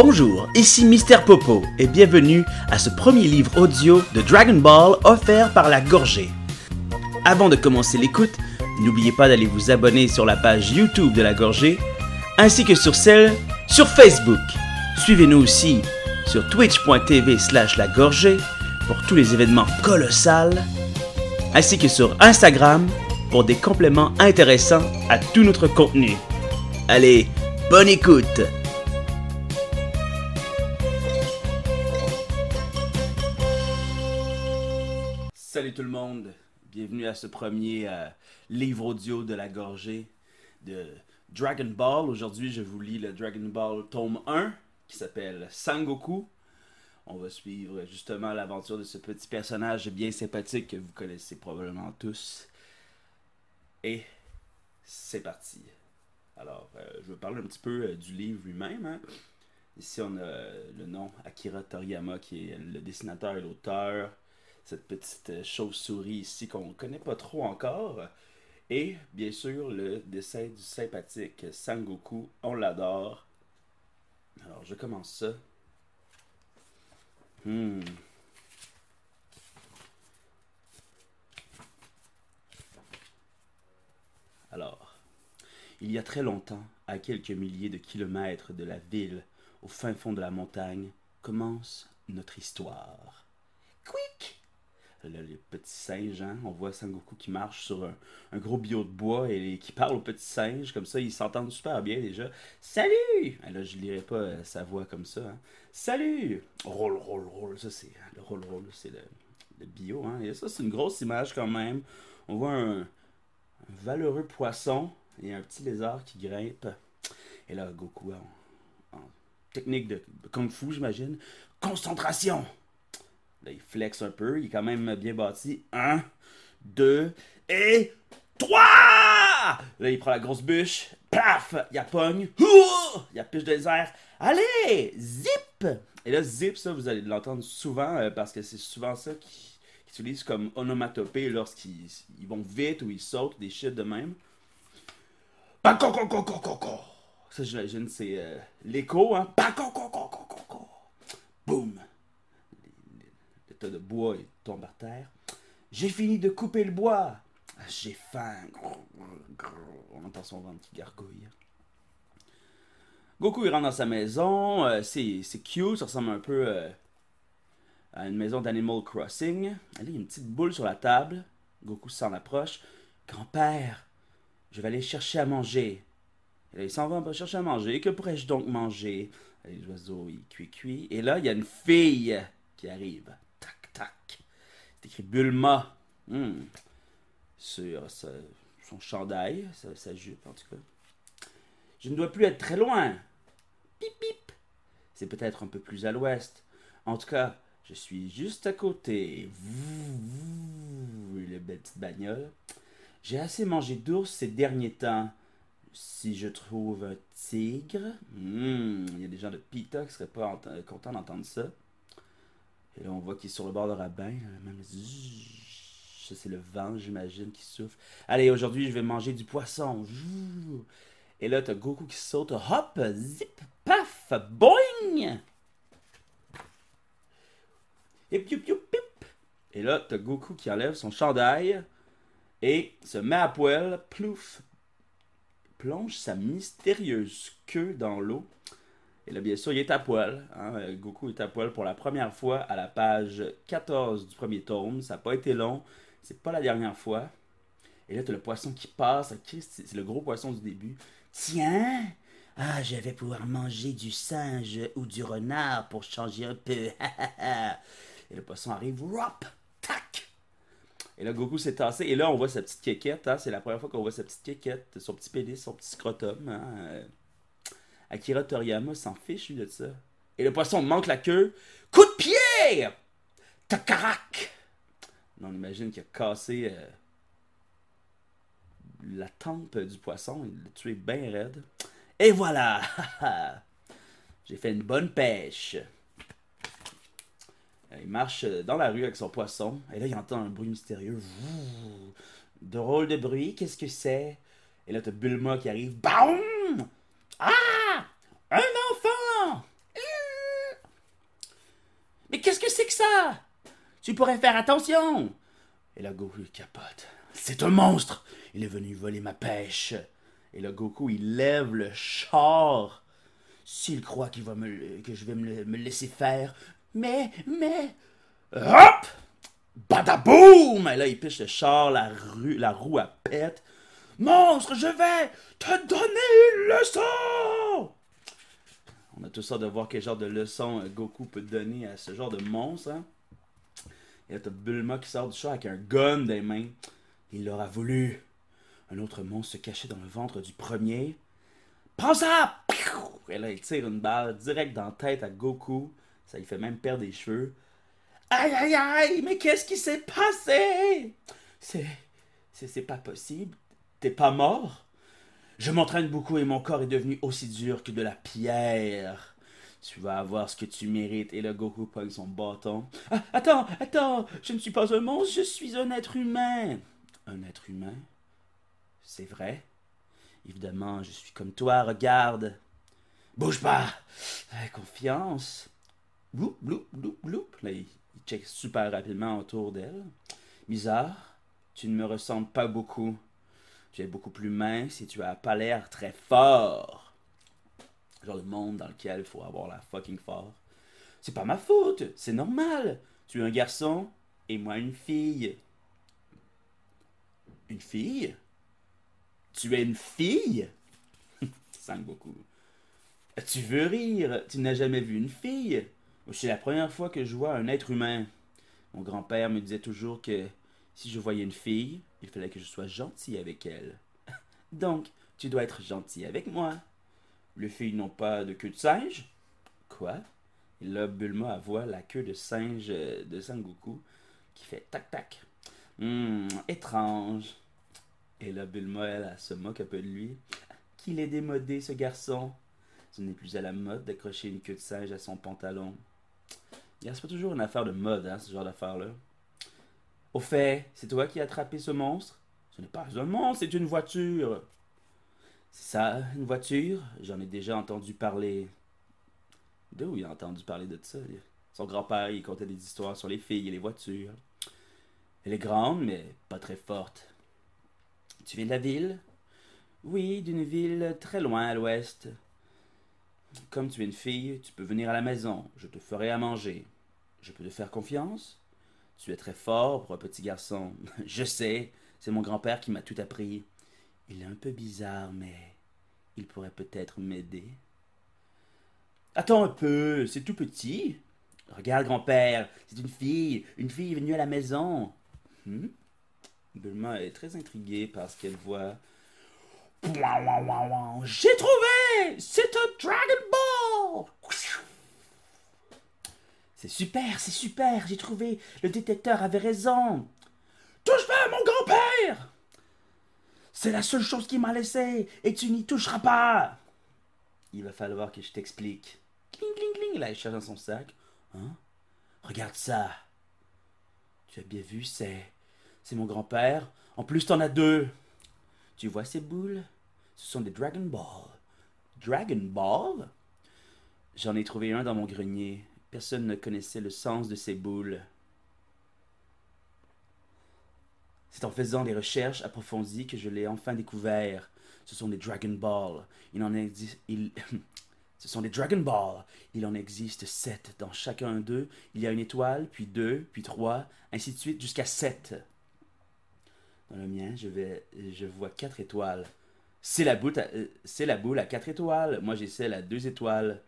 Bonjour, ici Mister Popo et bienvenue à ce premier livre audio de Dragon Ball offert par la Gorgée. Avant de commencer l'écoute, n'oubliez pas d'aller vous abonner sur la page YouTube de la Gorgée ainsi que sur celle sur Facebook. Suivez-nous aussi sur twitch.tv slash la Gorgée pour tous les événements colossaux ainsi que sur Instagram pour des compléments intéressants à tout notre contenu. Allez, bonne écoute Salut tout le monde, bienvenue à ce premier euh, livre audio de la gorgée de Dragon Ball. Aujourd'hui, je vous lis le Dragon Ball tome 1 qui s'appelle Sangoku. On va suivre justement l'aventure de ce petit personnage bien sympathique que vous connaissez probablement tous. Et c'est parti. Alors, euh, je vais parler un petit peu euh, du livre lui-même. hein. Ici, on a le nom Akira Toriyama qui est le dessinateur et l'auteur. Cette petite euh, chauve-souris ici qu'on ne connaît pas trop encore. Et bien sûr, le dessin du sympathique Sangoku. On l'adore. Alors, je commence ça. Hmm. Alors, il y a très longtemps, à quelques milliers de kilomètres de la ville, au fin fond de la montagne, commence notre histoire. Quick! Là, les petits singes, hein, on voit Sangoku qui marche sur un, gros bio de bois et qui parle aux petits singes, comme ça, ils s'entendent super bien déjà. Salut! Ah, là, je lirai pas euh, sa voix comme ça. hein. Salut! Roll, roll, roll, ça c'est le roll, roll, c'est le, le bio, hein. Et ça, c'est une grosse image quand même. On voit un, valeureux poisson et un petit lézard qui grimpe. Et là, Goku, en, en technique de kung fu, j'imagine. Concentration! Là, il flex un peu, il est quand même bien bâti. Un, deux, et trois! Là, il prend la grosse bûche, paf! Il la pogne, il la piche les airs. Allez! Zip! Et là, zip, ça, vous allez l'entendre souvent euh, parce que c'est souvent ça qu'ils qu'ils utilisent comme onomatopée lorsqu'ils ils vont vite ou ils sautent, des shit de même. Ça, j'imagine, c'est euh, l'écho, hein. Pacocococococo. Boum. Le de bois il tombe par terre. J'ai fini de couper le bois. J'ai faim. On entend son ventre qui gargouille. Goku il rentre dans sa maison. euh, c'est c'est cute, ça ressemble un peu euh, à une maison d'Animal Crossing. Et il y a une petite boule sur la table. Goku s'en approche. Grand-père, je vais aller chercher à manger. Et il s'en va chercher à manger. Que pourrais-je donc manger? Et Les oiseaux, ils cuit cuit. Et là, il y a une fille qui arrive. C'est écrit Bulma. Hmm. Sur son chandail, sa, jupe en tout cas. Je ne dois plus être très loin. Pip, pip. C'est peut-être un peu plus à l'ouest. En tout cas, je suis juste à côté. Belle petite bagnole. J'ai assez mangé d'ours ces derniers temps. Si je trouve un tigre, hmm, il y a des gens de Pita qui seraient pas ent- contents d'entendre ça. Et là, on voit qu'il est sur le bord de rabbin. Même ça, c'est le vent, j'imagine, qui souffle. Allez, aujourd'hui, je vais manger du poisson. Et là, t'as Goku qui saute. Hop, zip, paf, boing! Et piou, piou, pip. Et là, t'as Goku qui enlève son chandail et se met à poil, plouf, plonge sa mystérieuse queue dans l'eau. Et là, bien sûr, il est à poil. hein. Euh, Goku est à poil pour la première fois à la page 14 du premier tome. Ça n'a pas été long. C'est pas la dernière fois. Et là, t'as le poisson qui passe. Christ, C'est le gros poisson du début. Tiens! Ah, je vais pouvoir manger du singe ou du renard pour changer un peu. Et le poisson arrive. Whop! Tac! Et là, Goku s'est tassé. Et là, on voit sa petite quéquette. hein. C'est la première fois qu'on voit sa petite quéquette. Son petit pénis, son petit scrotum. hein. Akira Toriyama s'en fiche, lui, de ça. Et le poisson manque la queue. Coup de pied! Takarak! On imagine qu'il a cassé euh, la tempe du poisson. Il l'a tué bien raide. Et voilà! J'ai fait une bonne pêche. Euh, Il marche euh, dans la rue avec son poisson. Et là, il entend un bruit mystérieux. Drôle de bruit, qu'est-ce que c'est? Et là, t'as Bulma qui arrive. Baum! Ah! Un enfant! Mais qu'est-ce que c'est que ça? Tu pourrais faire attention Et là, Goku capote. C'est un monstre Il est venu voler ma pêche. Et là, Goku, il lève le char. S'il croit qu'il va me, que je vais me, me laisser faire. Mais, mais. Hop Badaboum Et là, il piche le char, la, rue, la roue à pète. Monstre, je vais te donner une leçon On a tous hâte de voir quel genre de leçon euh, Goku peut donner à ce genre de monstre. Hein? Et là, t'as Bulma qui sort du char avec un gun des mains. Il l'aura voulu. Un autre monstre se cachait dans le ventre du premier. Prends ça! Et là, il tire une balle direct dans la tête à Goku. Ça lui fait même perdre des cheveux. Aïe, aïe, aïe! Mais qu'est-ce qui s'est passé? C'est. C'est pas possible. T'es pas mort? Je m'entraîne beaucoup et mon corps est devenu aussi dur que de la pierre. Tu vas avoir ce que tu mérites. Et le Goku pogne son bâton. Ah, attends, attends, je ne suis pas un monstre, je suis un être humain. Un être humain? C'est vrai? Évidemment, je suis comme toi, regarde. Bouge pas! confiance. Bloup, bloup, bloup, bloup. Là, il, il check super rapidement autour d'elle. Bizarre, tu ne me ressembles pas beaucoup. Tu es beaucoup plus mince et tu as pas l'air très fort. Genre le monde dans lequel il faut avoir la fucking fort. C'est pas ma faute, c'est normal. Tu es un garçon et moi une fille. Une fille? Tu es une fille? Sang beaucoup. Tu veux rire? Tu n'as jamais vu une fille? C'est la première fois que je vois un être humain. Mon grand-père me disait toujours que si je voyais une fille, il fallait que je sois gentil avec elle. Donc, tu dois être gentil avec moi. Les filles n'ont pas de queue de singe Quoi? Et là, Bulma voit la queue de singe de Sangoku qui fait tac tac. Hum, étrange. Et là, Bulma, elle, se moque un peu de lui. Qu'il est démodé, ce garçon. Ce n'est plus à la mode d'accrocher une queue de singe à son pantalon. C'est pas toujours une affaire de mode, hein, ce genre d'affaire-là. Au fait, c'est toi qui as attrapé ce monstre? Ce n'est pas un monstre, c'est une voiture. C'est ça, une voiture? J'en ai déjà entendu parler. D'où il a entendu parler de ça Son grand-père, il contait des histoires sur les filles et les voitures. Elle est grande, mais pas très forte. Tu viens de la ville? Oui, d'une ville très loin à l'ouest. Comme tu es une fille, tu peux venir à la maison. Je te ferai à manger. Je peux te faire confiance? Tu es très fort pour un petit garçon. Je sais, c'est mon grand-père qui m'a tout appris. Il est un peu bizarre, mais il pourrait peut-être m'aider. Attends un peu, c'est tout petit. Regarde, grand-père, c'est une fille. Une fille venue à la maison. Hmm? Bulma est très intriguée par ce qu'elle voit. J'ai trouvé C'est un Dragon Ball c'est super, c'est super, j'ai trouvé. Le détecteur avait raison. Touche pas à mon grand-père C'est la seule chose qui m'a laissé, et tu n'y toucheras pas Il va falloir que je t'explique. Cling, cling, cling, là, il cherche dans son sac. Hein? Regarde ça. Tu as bien vu, c'est. C'est mon grand-père. En plus, t'en as deux. Tu vois ces boules? Ce sont des Dragon Ball. Dragon Ball? J'en ai trouvé un dans mon grenier. Personne ne connaissait le sens de ces boules. C'est en faisant des recherches approfondies que je l'ai enfin découvert. Ce sont des Dragon Ball. Il en existe. Il... Dragon Ball. Il en existe sept. Dans chacun d'eux, il y a une étoile, puis deux, puis trois, ainsi de suite, jusqu'à sept. Dans le mien, je, vais, je vois quatre étoiles. C'est la, à, euh, c'est la boule à quatre étoiles. Moi, j'ai celle à deux étoiles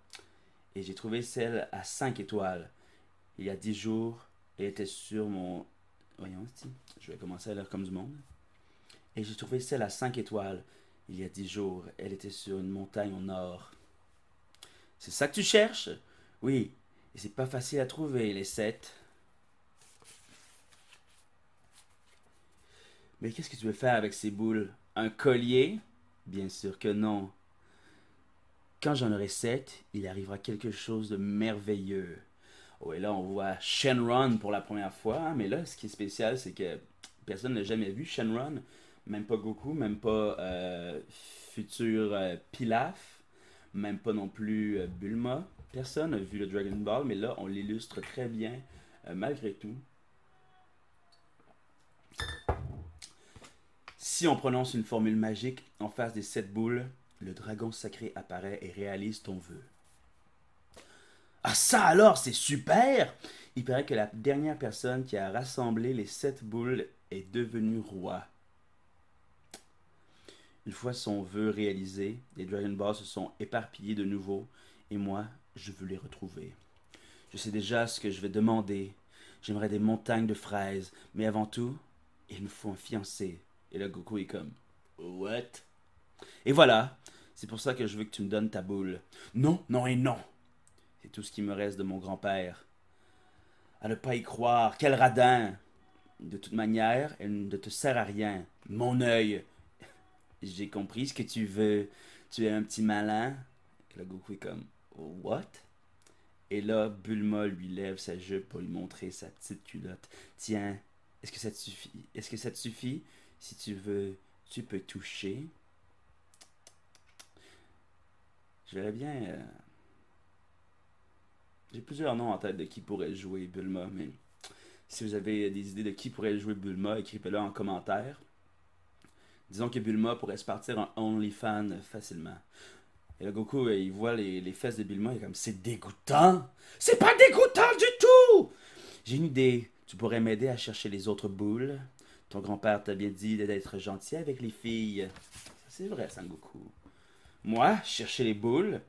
et j'ai trouvé celle à 5 étoiles. Il y a 10 jours, elle était sur mon... Voyons, je vais commencer à lire comme du monde. Et j'ai trouvé celle à 5 étoiles. Il y a 10 jours, elle était sur une montagne au nord. C'est ça que tu cherches? Oui, et c'est pas facile à trouver, les 7. Mais qu'est-ce que tu veux faire avec ces boules? Un collier? Bien sûr que non. Quand j'en aurai sept, il arrivera quelque chose de merveilleux. Oh, et là, on voit Shenron pour la première fois. Hein, mais là, ce qui est spécial, c'est que personne n'a jamais vu Shenron. Même pas Goku, même pas euh, futur euh, Pilaf. Même pas non plus euh, Bulma. Personne n'a vu le Dragon Ball, mais là, on l'illustre très bien, malgré tout. Si on prononce une formule magique en face des sept boules, le dragon sacré apparaît et réalise ton vœu. Ah ça alors, c'est super Il paraît que la dernière personne qui a rassemblé les sept boules est devenue roi. Une fois son vœu réalisé, les Dragon Balls se sont éparpillés de nouveau, et moi, je veux les retrouver. Je sais déjà ce que je vais demander. J'aimerais des montagnes de fraises, mais avant tout, il me faut un fiancé. Et là, Goku est comme What? Et voilà, c'est pour ça que je veux que tu me donnes ta boule. Non, non et non. C'est tout ce qui me reste de mon grand-père. À ne pas y croire, quel radin. De toute manière, elle ne te sert à rien. Mon œil. J'ai compris ce que tu veux. Tu es un petit malin. Et là, Goku est comme What? Et là, Bulma lui lève sa jupe pour lui montrer sa petite culotte. Tiens, est-ce que ça te suffit? Est-ce que ça te suffit? Si tu veux, tu peux toucher. Je verrais bien. Euh, j'ai plusieurs noms en tête de qui pourrait jouer Bulma, mais si vous avez des idées de qui pourrait jouer Bulma, écrivez-le en commentaire. Disons que Bulma pourrait se partir en OnlyFans facilement. Et le Goku, euh, il voit les, les fesses de Bulma, il est comme c'est dégoûtant. C'est pas dégoûtant du tout. J'ai une idée. Tu pourrais m'aider à chercher les autres boules. Ton grand-père t'a bien dit d'être gentil avec les filles. C'est vrai, Sangoku. Moi, chercher les boules,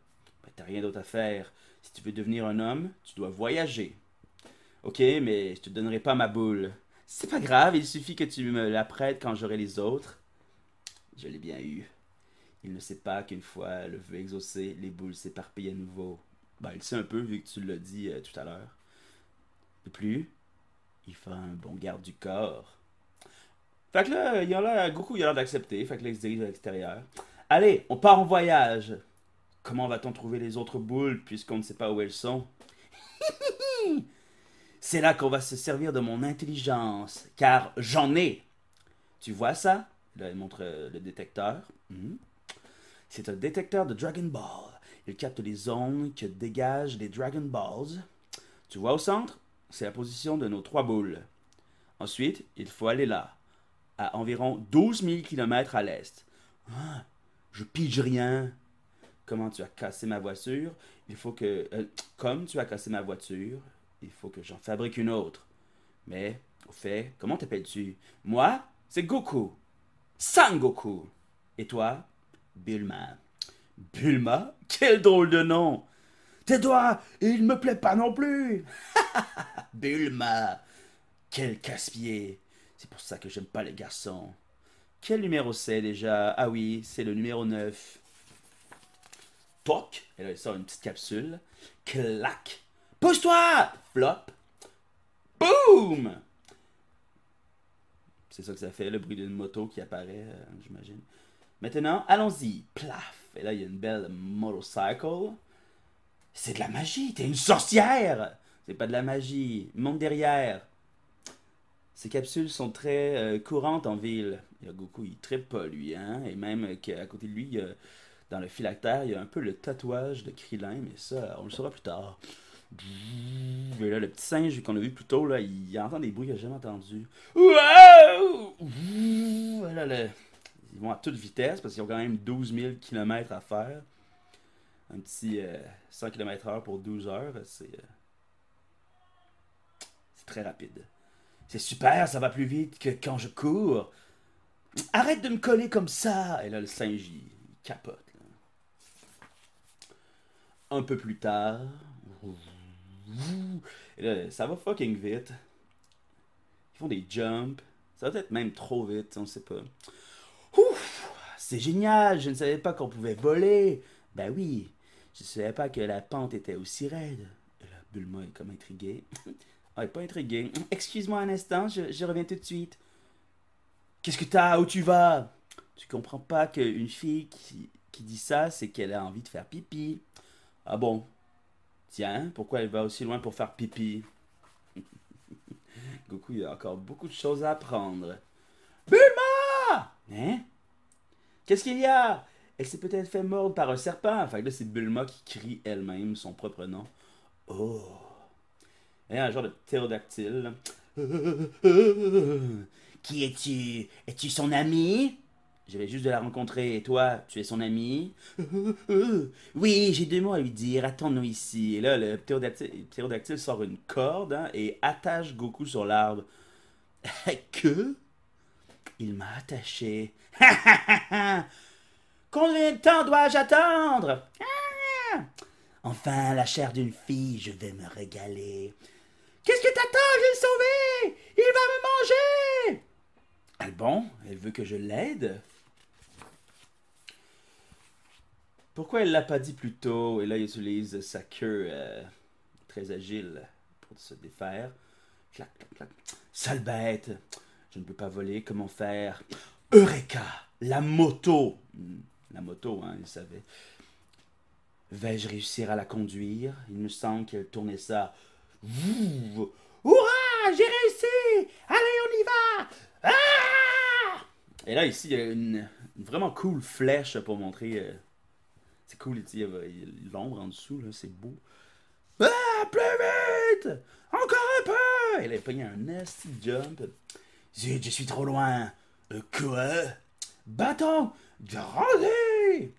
ben, t'as rien d'autre à faire. Si tu veux devenir un homme, tu dois voyager. Ok, mais je te donnerai pas ma boule. C'est pas grave, il suffit que tu me la prêtes quand j'aurai les autres. Je l'ai bien eu. Il ne sait pas qu'une fois le vœu exaucé, les boules s'éparpillent à nouveau. Ben, il sait un peu vu que tu l'as dit euh, tout à l'heure. De plus, il fait un bon garde du corps. Fait que là, il a l'air, Goku il a l'air d'accepter. Fait que là, il se dirige à l'extérieur. Allez, on part en voyage. Comment va-t-on trouver les autres boules puisqu'on ne sait pas où elles sont? C'est là qu'on va se servir de mon intelligence, car j'en ai. Tu vois ça? Là, il montre euh, le détecteur. Mhm. C'est un détecteur de Dragon Ball. Il capte les ondes que dégagent les Dragon Balls. Tu vois au centre? C'est la position de nos trois boules. Ensuite, il faut aller là, à environ 12 000 km à l'est. Ah, je pige rien. Comment tu as cassé ma voiture? Il faut que. Euh, comme tu as cassé ma voiture, il faut que j'en fabrique une autre. Mais, au fait, comment t'appelles-tu? Moi, c'est Goku. Sangoku. Et toi? Bulma. Bulma? Quel drôle de nom doigts, il me plaît pas non plus Bulma Quel casse-pied C'est pour ça que j'aime pas les garçons. Quel numéro c'est déjà? Ah oui, c'est le numéro 9. Toc Et là, il sort une petite capsule. Clac Pousse-toi Flop Boum C'est ça que ça fait, le bruit d'une moto qui apparaît, euh, j'imagine. Maintenant, allons-y. Plaf. Et là, il y a une belle motorcycle. C'est de la magie. T'es une sorcière. C'est pas de la magie. Monte derrière. Ces capsules sont très euh, courantes en ville. Il y a Goku, il trippe pas, lui. Hein? Et même qu'à côté de lui, dans le phylactère, il y a un peu le tatouage de Krillin. Mais ça, on le saura plus tard. Et là, le petit singe qu'on a vu plus tôt, là, il entend des bruits qu'il n'a jamais entendus. Ils vont à toute vitesse parce qu'ils ont quand même 12 000 km à faire. Un petit 100 km/h pour 12 heures. Euh, c'est très rapide. C'est super, ça va plus vite que quand je cours. Arrête de me coller comme ça! Et là, le singe, il, capote. Un peu plus tard. Et là, ça va fucking vite. Ils font des jumps. Ça va être même trop vite, on sait pas. Ouf, c'est génial, je ne savais pas qu'on pouvait voler. Ben oui, je ne savais pas que la pente était aussi raide. Et là, Bulma est comme intrigué. ah, pas intrigué. Excuse-moi un instant, je, reviens tout de suite. Qu'est-ce que t'as? Où tu vas? Tu comprends pas qu'une fille qui, dit ça, c'est qu'elle a envie de faire pipi. Ah bon? Tiens, pourquoi elle va aussi loin pour faire pipi? Goku, il a encore beaucoup de choses à apprendre. Bulma Hein? Qu'est-ce qu'il y a? Elle s'est peut-être fait mordre par un serpent. Que là, c'est Bulma qui crie elle-même son propre nom. Oh. A un genre de ptérodactyle. Qui es-tu? Es-tu son ami? Je vais juste de la rencontrer. Et toi, tu es son ami? Oui, j'ai deux mots à lui dire. Attends-nous ici. Et là, le ptérodactyle, sort une corde hein, et attache Goku sur l'arbre. que? Il m'a attaché. Combien de temps dois-je attendre? Ah! Enfin, la chair d'une fille, je vais me régaler. Il va me manger. Ah bon? Elle veut que je l'aide? Pourquoi elle l'a pas dit plus tôt? Et là, il utilise sa queue euh, très agile pour se défaire. Clac, clac, clac. Sale bête. Je ne peux pas voler, comment faire? Eureka! La moto. La moto, hein, il savait. Vais-je réussir à la conduire? Il me semble qu'elle tournait ça. Hurrah J'ai réussi Allez, on y va ah! Et là, ici, il y a une, vraiment cool flèche pour montrer. Euh, c'est cool, il y a l'ombre en dessous, c'est beau. Ah, plus vite Encore un peu Elle a pogné un nasty jump. Zut, je suis trop loin. Euh, quoi? Bâton Grandez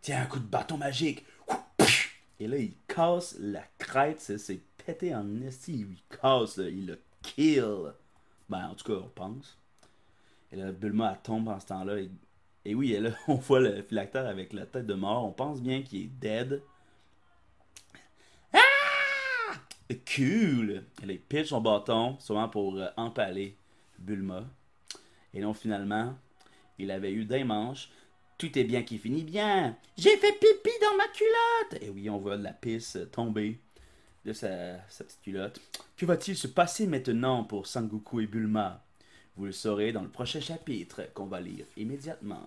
Tiens, un coup de bâton magique. Et là, il casse la crête. C'est en esti. Il casse, il le kill. Ben, en tout cas, on pense. Et là, Bulma, tombe en ce temps-là. Et, oui, et là, on voit le phylactère avec la tête de mort. On pense bien qu'il est dead. Ah! Cool! Il pitch son bâton, sûrement pour euh, empaler Bulma. Et donc, finalement, il avait eu des manches. Tout est bien qui finit bien. J'ai fait pipi dans ma culotte. Et oui, on voit la pisse tomber de sa, petite culotte. Que va-t-il se passer maintenant pour Sangoku et Bulma? Vous le saurez dans le prochain chapitre qu'on va lire immédiatement.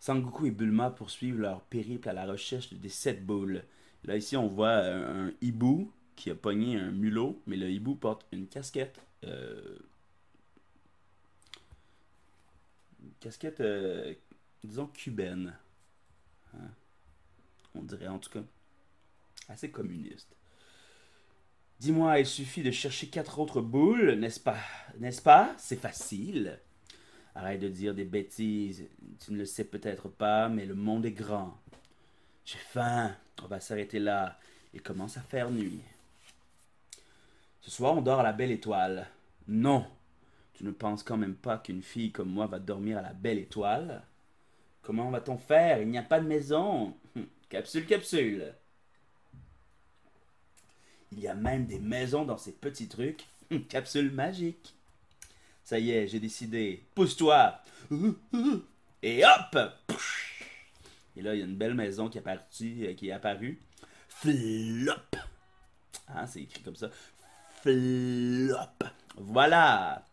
Sangoku et Bulma poursuivent leur périple à la recherche des sept boules. Là, ici, on voit un, hibou qui a pogné un mulot, mais le hibou porte une casquette euh, casquette, euh, disons, cubaine. Hein? On dirait en tout cas assez communiste. Dis-moi, il suffit de chercher quatre autres boules, n'est-ce pas N'est-ce pas? C'est facile. Arrête de dire des bêtises. Tu ne le sais peut-être pas, mais le monde est grand. J'ai faim. On va s'arrêter là. Il commence à faire nuit. Ce soir, on dort à la belle étoile. Non, tu ne penses quand même pas qu'une fille comme moi va dormir à la belle étoile? Comment va-t-on faire? Il n'y a pas de maison. Hum, capsule, capsule. Il y a même des maisons dans ces petits trucs. Capsule magique. Ça y est, j'ai décidé. Pousse-toi. Et hop Et là, il y a une belle maison qui est apparue. Qui est apparue. Flop. Ah, c'est écrit comme ça. Flop. Voilà.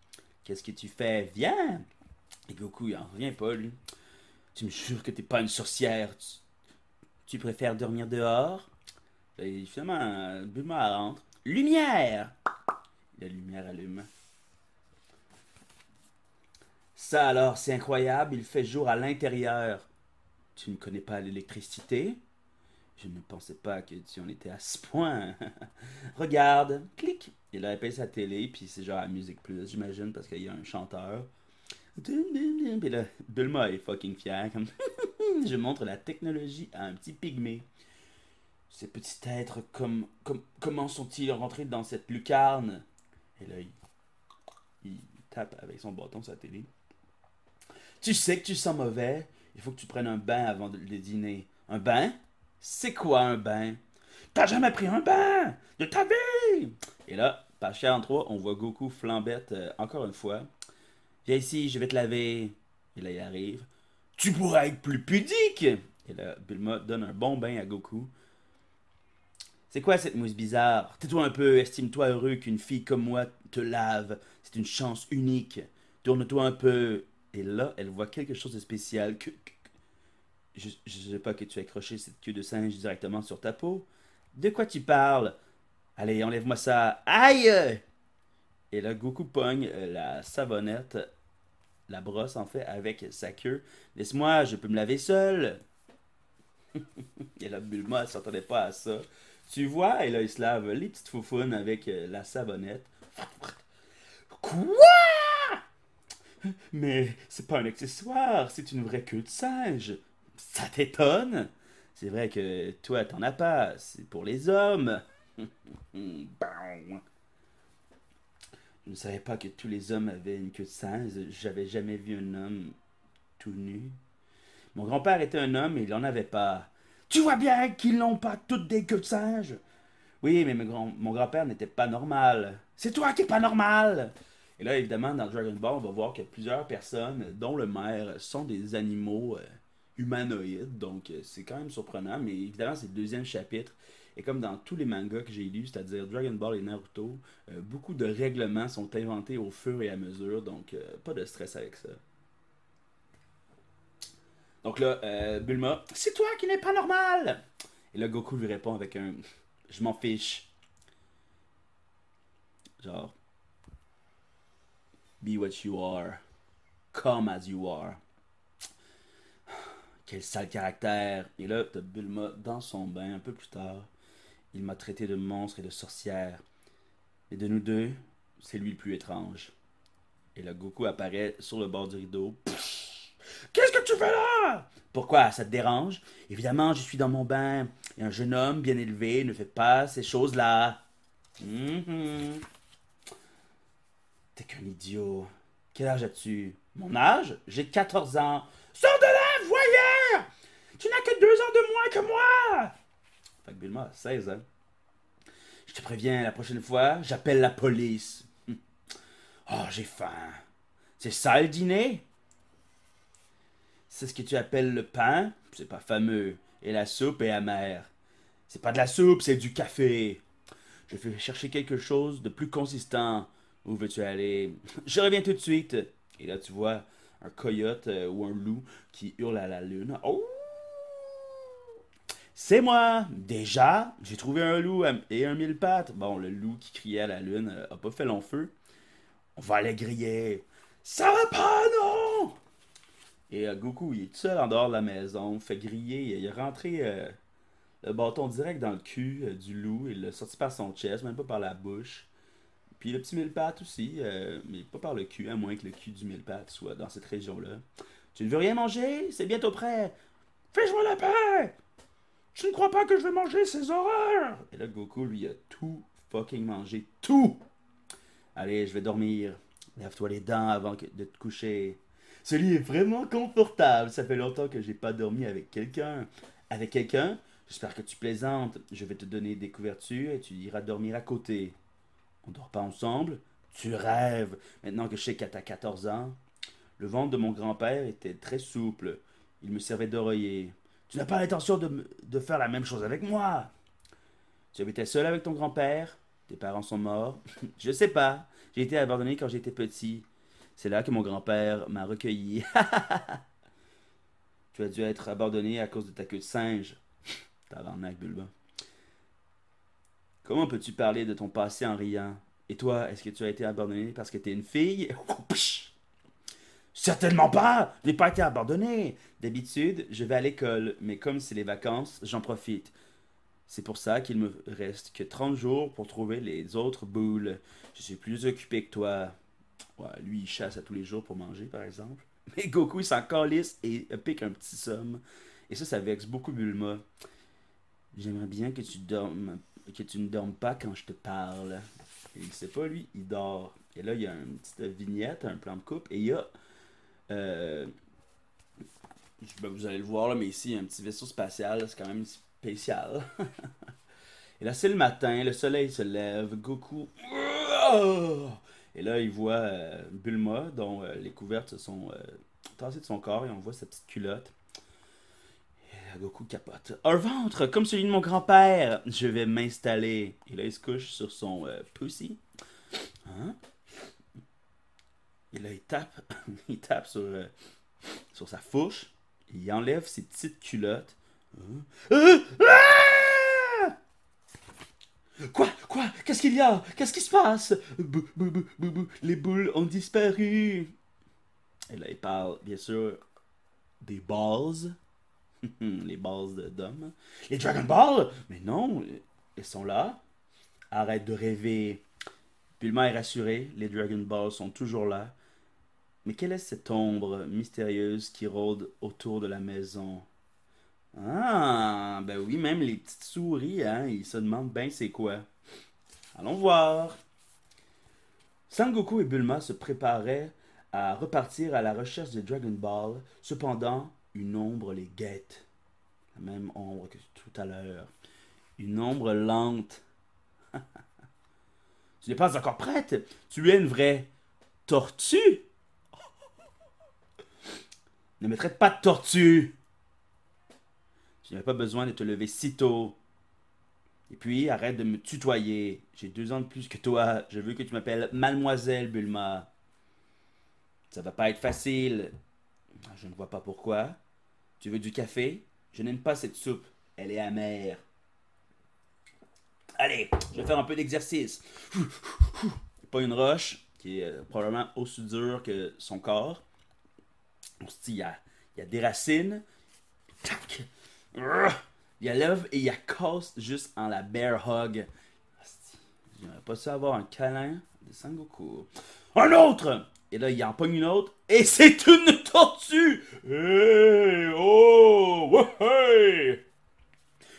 Qu'est-ce que tu fais? Viens Et Goku, il en revient pas, lui. Tu me jures que t'es pas une sorcière. Tu, préfères dormir dehors? Finalement, Bulma rentre. Lumière La lumière allume. Ça alors, c'est incroyable, il fait jour à l'intérieur. Tu ne connais pas l'électricité? Je ne pensais pas que tu en étais à ce point. Regarde, clic. Il a appelé sa télé, puis c'est genre la musique plus, j'imagine, parce qu'il y a un chanteur. Puis là, Bulma est fucking fier. Je montre la technologie à un petit pygmée. Ces petits êtres, comme, comme, comment sont-ils rentrés dans cette lucarne? Et là, il, tape avec son bâton sa télé. Tu sais que tu sens mauvais. Il faut que tu prennes un bain avant de, le dîner. Un bain? C'est quoi un bain? T'as jamais pris un bain de ta vie? Et là, page 43, on voit Goku flambette euh, encore une fois. Viens ici, je vais te laver. Et là, il arrive. Tu pourrais être plus pudique Et là, Bulma donne un bon bain à Goku. C'est quoi cette mousse bizarre? Tais-toi un peu, estime-toi heureux qu'une fille comme moi te lave. C'est une chance unique. Tourne-toi un peu. Et là, elle voit quelque chose de spécial. Que, je sais pas que tu as accroché cette queue de singe directement sur ta peau. De quoi tu parles? Allez, enlève-moi ça. Aïe Et là, Goku pogne euh, la savonnette la brosse en fait avec sa queue. Laisse-moi, je peux me laver seul. et là, Bulma, elle s'attendait pas à ça. Tu vois, et là, il se lave les petites foufounes avec euh, la savonnette. Quoi? Mais c'est pas un accessoire, c'est une vraie queue de singe. Ça t'étonne? C'est vrai que toi, t'en as pas, c'est pour les hommes. Je ne savais pas que tous les hommes avaient une queue de singe. J'avais jamais vu un homme tout nu. Mon grand-père était un homme et il n'en avait pas. Tu vois bien qu'ils n'ont pas toutes des queues de singe. Oui, mais mon grand-père n'était pas normal. C'est toi qui es pas normal. Et là, évidemment, dans Dragon Ball, on va voir que plusieurs personnes, dont le maire, sont des animaux euh, humanoïdes. Donc, euh, c'est quand même surprenant. Mais évidemment, c'est le deuxième chapitre. Et comme dans tous les mangas que j'ai lus, c'est-à-dire Dragon Ball et Naruto, euh, beaucoup de règlements sont inventés au fur et à mesure. Donc, pas de stress avec ça. Donc là, Bulma, c'est toi qui n'es pas normal. Et là, Goku lui répond avec un je m'en fiche. Genre, be what you are, come as you are. Quel sale caractère. Et là, t'as Bulma dans son bain un peu plus tard. Il m'a traité de monstre et de sorcière. Et de nous deux, c'est lui le plus étrange. Et là, Goku apparaît sur le bord du rideau. Qu'est-ce que Pourquoi? Ça te dérange? Évidemment, je suis dans mon bain. Et un jeune homme bien élevé ne fait pas ces choses-là. Mm-hmm. T'es qu'un idiot. Quel âge as-tu? Mon âge? J'ai 14 ans. Sors de là, voyeur Tu n'as que deux ans de moins que moi Fait que Bulma a 16 ans. Je te préviens, la prochaine fois, j'appelle la police. Oh, j'ai faim. C'est ça le dîner? C'est ce que tu appelles le pain, c'est pas fameux, et la soupe est amère. C'est pas de la soupe, c'est du café. Je vais chercher quelque chose de plus consistant. Où veux-tu aller? Je reviens tout de suite. Et là, tu vois un coyote euh, ou un loup qui hurle à la lune. Oh C'est moi Déjà, j'ai trouvé un loup et un mille pattes. Bon, le loup qui criait à la lune euh, a pas fait long feu. On va aller griller. Ça va pas, non et euh, Goku, il est tout seul en dehors de la maison, fait griller. Il est rentré euh, le bâton direct dans le cul euh, du loup. Il l'a sorti par son chest, même pas par la bouche. Puis le petit mille pattes aussi, mais pas par le cul, à moins que le cul du mille pattes soit dans cette région-là. Tu ne veux rien manger? C'est bientôt prêt. Fais-moi la paix Je ne crois pas que je vais manger ces horreurs? Et là, Goku, lui, a tout fucking mangé. Tout Allez, je vais dormir. Lève-toi les dents avant de te coucher. Ce lit est vraiment confortable. Ça fait longtemps que j'ai pas dormi avec quelqu'un. Avec quelqu'un J'espère que tu plaisantes. Je vais te donner des couvertures et tu iras dormir à côté. On dort pas ensemble Tu rêves. Maintenant que je sais qu'à ta 14 ans. Le ventre de mon grand-père était très souple. Il me servait d'oreiller. Tu n'as pas l'intention de, de faire la même chose avec moi. Tu habitais seul avec ton grand-père Tes parents sont morts Je sais pas. J'ai été abandonné quand j'étais petit. C'est là que mon grand-père m'a recueilli. tu as dû être abandonné à cause de ta queue de singe. Tabarnak, Bulba. Comment peux-tu parler de ton passé en riant? Et toi, est-ce que tu as été abandonné parce que tu es une fille? Certainement pas Je n'ai pas été abandonné D'habitude, je vais à l'école, mais comme c'est les vacances, j'en profite. C'est pour ça qu'il me reste que 30 jours pour trouver les autres boules. Je suis plus occupé que toi lui, il chasse à tous les jours pour manger, par exemple. Mais Goku, il s'en calisse et pique un petit somme. Et ça, ça vexe beaucoup Bulma. J'aimerais bien que tu dormes, que tu ne dormes pas quand je te parle. Et il sait pas, lui, il dort. Et là, il y a une petite vignette, un plan de coupe. Et il y a. Euh, ben, vous allez le voir, là, mais ici, il y a un petit vaisseau spatial. C'est quand même spécial. et là, c'est le matin, le soleil se lève. Goku. Et là, il voit euh, Bulma, dont euh, les couvertes sont euh, tassées de son corps, et on voit sa petite culotte. Et Goku capote. Un ventre, comme celui de mon grand-père. Je vais m'installer. Et là, il se couche sur son pussy. Hein? Et là, il tape, il tape sur, sa fourche. Il enlève ses petites culottes. Hein? Quoi? Quoi? Qu'est-ce qu'il y a? Qu'est-ce qui se passe? Les boules ont disparu. Et là, il parle, bien sûr, des balls. les balls d'hommes. Les Dragon Balls? Mais non, ils sont là. Arrête de rêver. Bulma est rassuré, les Dragon Balls sont toujours là. Mais quelle est cette ombre mystérieuse qui rôde autour de la maison? Ah, ben oui, même les petites souris, hein, ils se demandent bien c'est quoi. Allons voir. Sangoku et Bulma se préparaient à repartir à la recherche de Dragon Ball. Cependant, une ombre les guette. La même ombre que tout à l'heure. Une ombre lente. tu n'es pas encore prête. Tu es une vraie tortue. ne me traite pas de tortue. Tu n'as pas besoin de te lever si tôt. Et puis, arrête de me tutoyer. J'ai deux ans de plus que toi. Je veux que tu m'appelles Mademoiselle Bulma. Ça va pas être facile. Je ne vois pas pourquoi. Tu veux du café? Je n'aime pas cette soupe. Elle est amère. Allez, je vais faire un peu d'exercice. Pas une roche, qui est euh, probablement aussi dure que son corps. Il y a, il y a des racines. Tac. Il y a lève et il y a casse juste en la bear hug. J'aimerais pas ça avoir un câlin de Sangoku. Un autre! Et là, il en pogne une autre. Et c'est une tortue! Hey! Oh!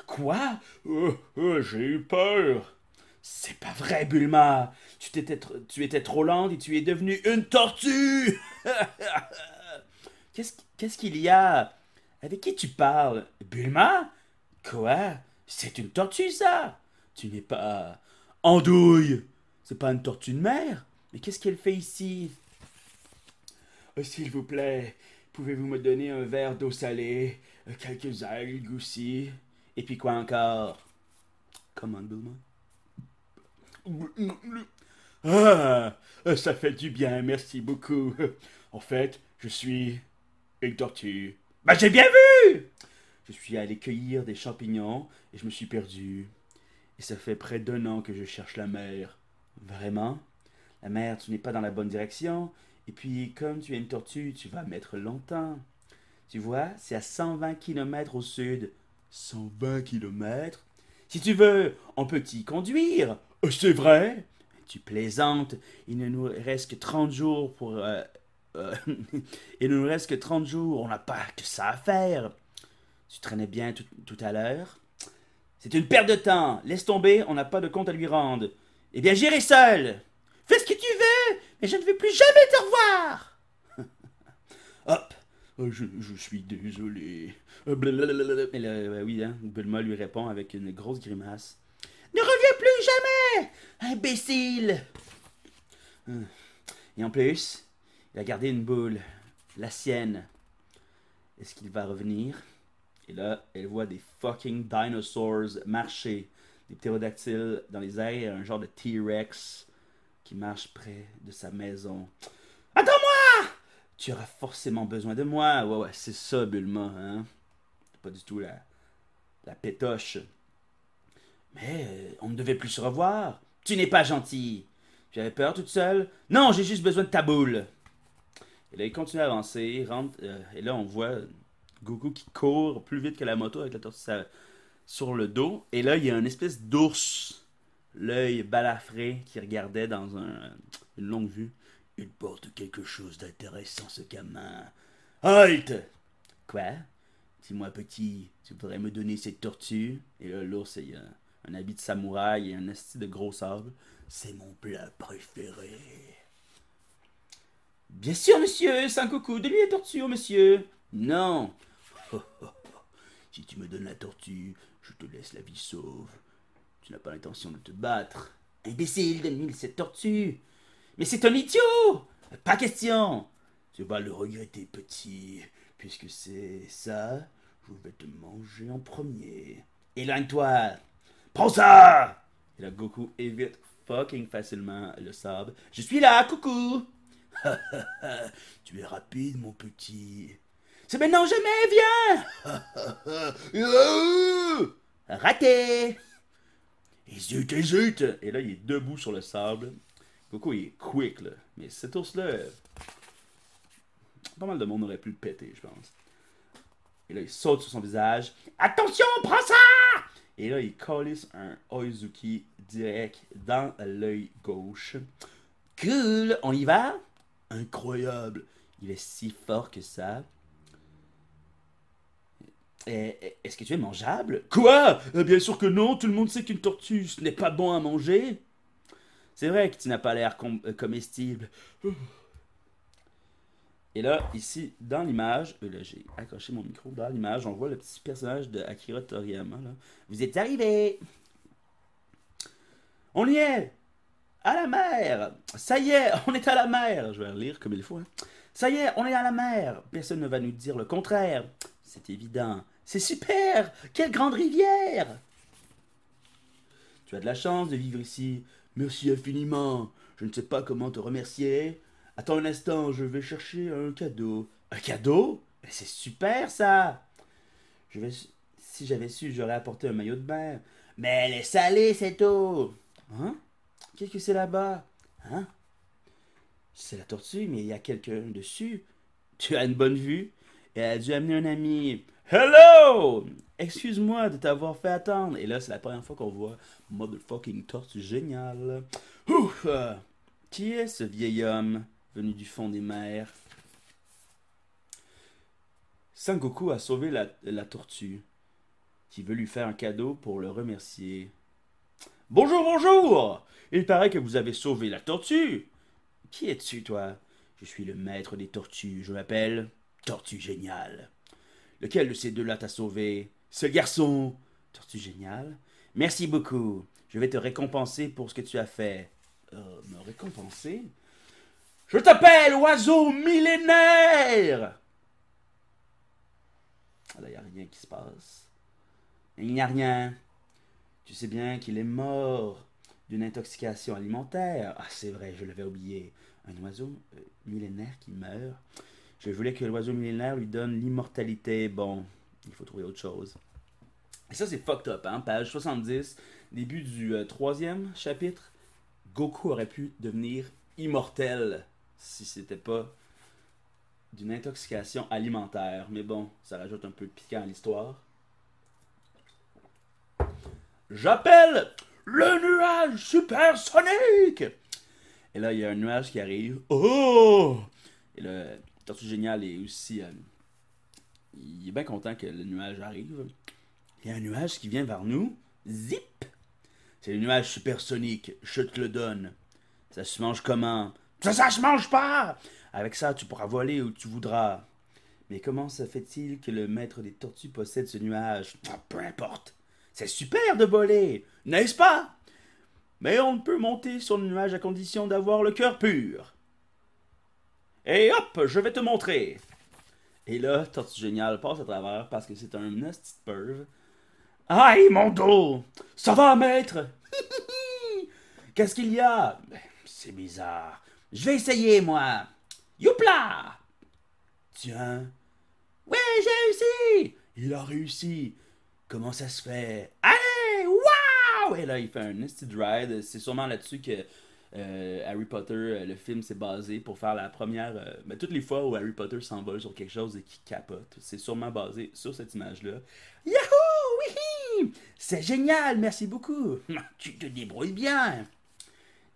Quoi? Euh, euh, j'ai eu peur. C'est pas vrai, Bulma. Tu, étais, tu étais trop lente et tu es devenue une tortue. Qu'est-ce qu'il y a? Avec qui tu parles? Bulma? Quoi? C'est une tortue, ça? Tu n'es pas. Andouille! C'est pas une tortue de mer? Mais qu'est-ce qu'elle fait ici? Oh, s'il vous plaît, pouvez-vous me donner un verre d'eau salée, quelques algues aussi? Et puis quoi encore? Comment, Bulma? Ah, ça fait du bien, merci beaucoup. En fait, je suis une tortue. Bah, j'ai bien vu! Je suis allé cueillir des champignons et je me suis perdu. Et ça fait près d'un an que je cherche la mer. Vraiment? La mer, tu n'es pas dans la bonne direction. Et puis, comme tu es une tortue, tu vas mettre longtemps. Tu vois, c'est à 120 km au sud. 120 km Si tu veux, on peut t'y conduire. Euh, c'est vrai? Tu plaisantes. Il ne nous reste que 30 jours pour... Euh, euh, il ne nous reste que 30 jours. On n'a pas que ça à faire. Tu traînais bien tout, à l'heure. C'est une perte de temps. Laisse tomber, on n'a pas de compte à lui rendre. Eh bien, j'irai seul. Fais ce que tu veux, mais je ne veux plus jamais te revoir. Hop. Oh, je, suis désolé. Euh, oui, hein, Bulma lui répond avec une grosse grimace. Ne reviens plus jamais, imbécile. Et en plus, il a gardé une boule, la sienne. Est-ce qu'il va revenir? Et là, elle voit des fucking dinosaurs marcher, des ptérodactyles dans les airs, un genre de T-Rex qui marche près de sa maison. Attends-moi Tu auras forcément besoin de moi. Ouais, ouais, c'est ça, Bulma, hein Pas du tout la, la pétoche. Mais euh, on ne devait plus se revoir. Tu n'es pas gentil. J'avais peur toute seule. Non, j'ai juste besoin de ta boule. Et là, il continue à avancer. Il rentre, euh, et là, on voit Goku qui court plus vite que la moto avec la tortue sur le dos. Et là, il y a une espèce d'ours l'œil balafré qui regardait dans un, une longue vue. Il porte quelque chose d'intéressant, ce gamin. Halt Quoi? Dis-moi, petit, tu pourrais me donner cette tortue? Et là, l'ours, il a un habit de samouraï et un esti de gros sable. C'est mon plat préféré. Bien sûr, monsieur, coucou, donne-lui la tortue, monsieur. Non. si tu me donnes la tortue, je te laisse la vie sauve. Tu n'as pas l'intention de te battre. Imbécile, donne-lui cette tortue. Mais c'est un idiot Pas question Tu vas le regretter, petit. Puisque c'est ça, je vais te manger en premier. Éloigne-toi Prends ça Et là, Goku évite fucking facilement le sable. Je suis là, coucou Tu es rapide, mon petit. C'est maintenant jamais, viens Raté hésite! Et là, il est debout sur le sable. Goku, il est quick, là. Mais cet ours-là. Pas mal de monde aurait pu le péter, je pense. Et là, il saute sur son visage. Attention, prends ça! Et là, il colisse un Oizuki direct dans l'œil gauche. Cool, on y va? Incroyable. Il est si fort que ça. Est-ce que tu es mangeable? Quoi? Eh, Bien sûr que non, tout le monde sait qu'une tortue, n'est pas bon à manger. C'est vrai que tu n'as pas l'air euh, comestible. Et là, ici, dans l'image, euh, j'ai accroché mon micro, dans l'image, on voit le petit personnage de Toriyama. Vous êtes arrivés! On y est! À la mer! Ça y est, on est à la mer! Je vais lire comme il faut. hein. Ça y est, on est à la mer! Personne ne va nous dire le contraire. C'est évident. C'est super! Quelle grande rivière! Tu as de la chance de vivre ici. Merci infiniment. Je ne sais pas comment te remercier. Attends un instant, je vais chercher un cadeau. Un cadeau? C'est super ça! Je vais... Si j'avais su, j'aurais apporté un maillot de bain. Mais elle est salée cette eau! Hein? Qu'est-ce que c'est là-bas? Hein? C'est la tortue, mais il y a quelqu'un dessus. Tu as une bonne vue? Et elle a dû amener un ami. Hello! Excuse-moi de t'avoir fait attendre. Et là, c'est la première fois qu'on voit Motherfucking Tortue génial. Ouf! euh, Qui est ce vieil homme venu du fond des mers? Sangoku a sauvé la, tortue, qui veut lui faire un cadeau pour le remercier. Bonjour, bonjour! Il paraît que vous avez sauvé la tortue. Qui es-tu, toi? Je suis le maître des tortues. Je m'appelle Tortue Génial. Lequel de ces deux-là t'a sauvé? Ce garçon! Tortue Génial. Merci beaucoup. Je vais te récompenser pour ce que tu as fait. Euh, me récompenser? Je t'appelle oiseau millénaire! Ah, il n'y a rien qui se passe. Il n'y a rien. Tu sais bien qu'il est mort d'une intoxication alimentaire. Ah, c'est vrai, je l'avais oublié. Un oiseau euh, millénaire qui meurt. Je voulais que l'oiseau millénaire lui donne l'immortalité. Bon, il faut trouver autre chose. Et ça, c'est fucked up, hein? Page 70, début du euh, troisième chapitre. Goku aurait pu devenir immortel si c'était pas d'une intoxication alimentaire. Mais bon, ça rajoute un peu de piquant à l'histoire. J'appelle le nuage supersonique! Et là, il y a un nuage qui arrive. Oh! Et le Tortue Génial est aussi. euh, il est bien content que le nuage arrive. Il y a un nuage qui vient vers nous. Zip! C'est le nuage supersonique. Je te le donne. Ça se mange comment? Ça, ça se mange pas! Avec ça, tu pourras voler où tu voudras. Mais comment se fait-il que le maître des tortues possède ce nuage? Ah, peu importe. C'est super de voler, n'est-ce pas? Mais on peut monter sur le nuage à condition d'avoir le cœur pur. Et hop, je vais te montrer. Et là, Tortue Génial passe à travers parce que c'est un nasty perv. Aïe, mon dos! Ça va, maître? Qu'est-ce qu'il y a? Ben, C'est bizarre. Je vais essayer, moi. Youpla! Tiens. Ouais, j'ai réussi! Il a réussi. Comment ça se fait? Allez! Waouh! Et là, il fait un nasty ride. C'est sûrement là-dessus que euh, Harry Potter, euh, le film, s'est basé pour faire la première. euh, ben, toutes les fois où Harry Potter s'envole sur quelque chose et qui capote, c'est sûrement basé sur cette image-là. Yahoo! Oui! C'est génial! Merci beaucoup! Tu te débrouilles bien!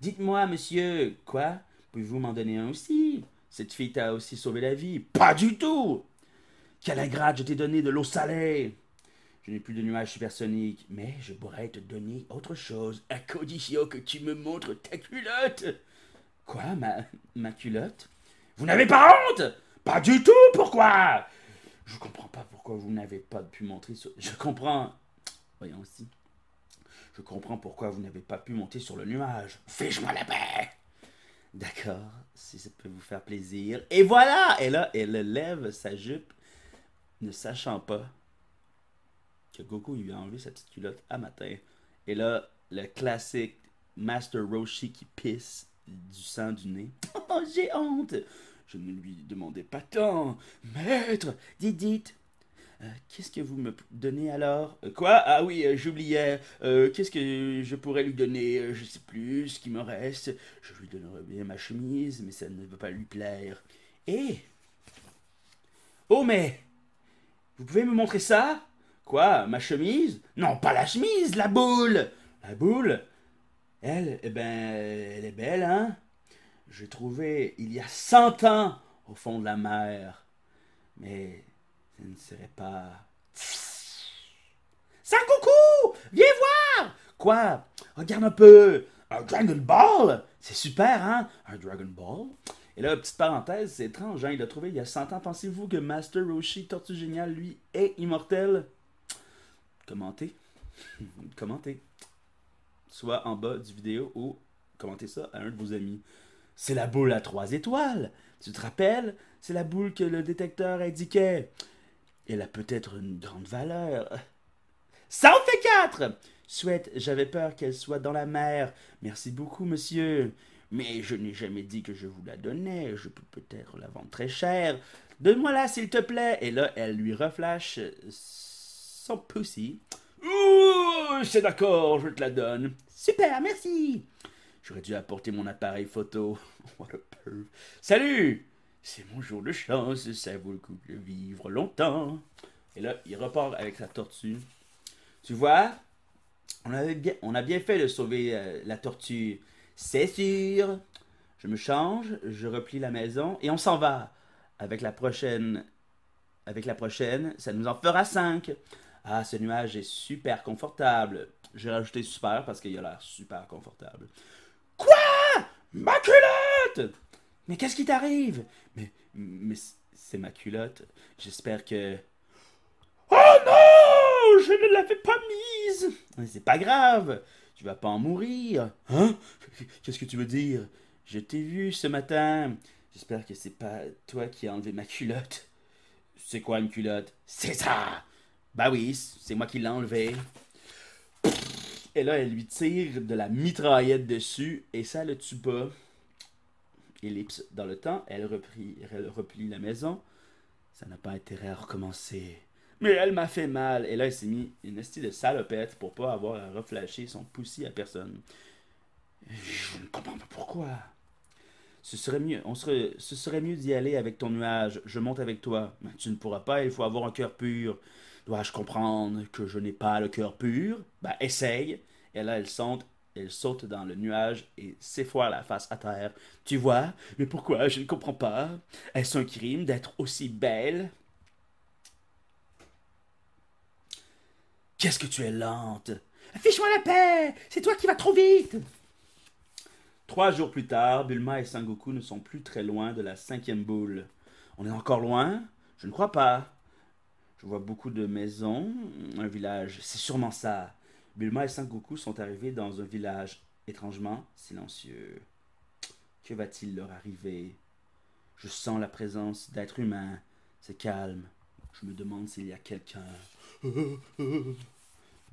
Dites-moi, monsieur, quoi? Pouvez-vous m'en donner un aussi? Cette fille t'a aussi sauvé la vie? Pas du tout! Quelle ingrate, je t'ai donné de l'eau salée! Je n'ai plus de nuages supersoniques, mais je pourrais te donner autre chose, à condition que tu me montres ta culotte. Quoi, ma, ma culotte? Vous n'avez pas honte? Pas du tout, pourquoi? Je comprends pas pourquoi vous n'avez pas pu montrer sur... Je comprends... Voyons aussi. Je comprends pourquoi vous n'avez pas pu monter sur le nuage. Fiche-moi la paix D'accord, si ça peut vous faire plaisir. Et voilà Et là, elle lève sa jupe, ne sachant pas que Goku lui a enlevé sa petite culotte à matin. Et là, le classique Master Roshi qui pisse du sang du nez. Oh, j'ai honte Je ne lui demandais pas tant. Maître, dites. Euh, Qu'est-ce que vous me donnez alors? Euh, Quoi? Ah oui, euh, j'oubliais. Euh, Qu'est-ce que je pourrais lui donner? Je sais plus ce qui me reste. Je lui donnerais bien ma chemise, mais ça ne va pas lui plaire. Et Oh, mais vous pouvez me montrer ça? Quoi Ma chemise? Non, pas la chemise, la boule! La boule? Elle, eh ben, elle est belle, hein? J'ai trouvé il y a cent ans au fond de la mer. Mais ce ne serait pas. coucou! Viens voir! Quoi? Regarde un peu. Un Dragon Ball? C'est super, hein? Un Dragon Ball? Et là, petite parenthèse, c'est étrange, hein, il l'a trouvé il y a 100 ans. Pensez-vous que Master Roshi, Tortue Géniale, lui, est immortel? Commentez. commentez. Soit en bas du vidéo ou commentez ça à un de vos amis. C'est la boule à trois étoiles. Tu te rappelles? C'est la boule que le détecteur indiquait. Elle a peut-être une grande valeur. Ça en fait quatre Souhaite, j'avais peur qu'elle soit dans la mer. Merci beaucoup, monsieur. Mais je n'ai jamais dit que je vous la donnais. Je peux peut-être la vendre très cher. Donne-moi-la, s'il te plaît. Et là, elle lui reflash son pussy. Ouh, c'est d'accord, je te la donne. Super, merci. J'aurais dû apporter mon appareil photo. What a perv. Salut! C'est mon jour de chance, ça vaut le coup de vivre longtemps. Et là, il repart avec sa tortue. Tu vois, on, avait bien, on a bien fait de sauver euh, la tortue. C'est sûr. Je me change, je replie la maison et on s'en va. Avec la prochaine, avec la prochaine, ça nous en fera cinq. Ah, ce nuage est super confortable. J'ai rajouté super parce qu'il a l'air super confortable. Quoi? Ma culotte Mais qu'est-ce qui t'arrive? Mais, mais c'est ma culotte. J'espère que. Oh non Je ne l'avais pas mise C'est pas grave. Tu vas pas en mourir. Hein? Qu'est-ce que tu veux dire? Je t'ai vu ce matin. J'espère que c'est pas toi qui as enlevé ma culotte. C'est quoi une culotte? C'est ça Bah oui, c'est moi qui l'ai enlevé. Et là, elle lui tire de la mitraillette dessus et ça le tue pas. Ellipse dans le temps, elle, reprit, elle replie la maison. Ça n'a pas intérêt à recommencer. Mais elle m'a fait mal. Et là, il s'est mis une estie de salopette pour pas avoir à reflasher son poussi à personne. Je ne comprends pas pourquoi. Ce serait mieux, on serait, ce serait mieux d'y aller avec ton nuage. Je monte avec toi. Mais tu ne pourras pas, il faut avoir un cœur pur. Dois-je comprendre que je n'ai pas le cœur pur? Ben, essaye. Et là, elle saute, elle saute dans le nuage et s'effoire la face à terre. Tu vois? Mais pourquoi? Je ne comprends pas. Est-ce un crime d'être aussi belle? Qu'est-ce que tu es lente? Affiche-moi la paix C'est toi qui vas trop vite Trois jours plus tard, Bulma et Sangoku ne sont plus très loin de la cinquième boule. On est encore loin? Je ne crois pas. Je vois beaucoup de maisons, un village, c'est sûrement ça. Bulma et Sangoku sont arrivés dans un village étrangement silencieux. Que va-t-il leur arriver? Je sens la présence d'êtres humains. C'est calme. Je me demande s'il y a quelqu'un.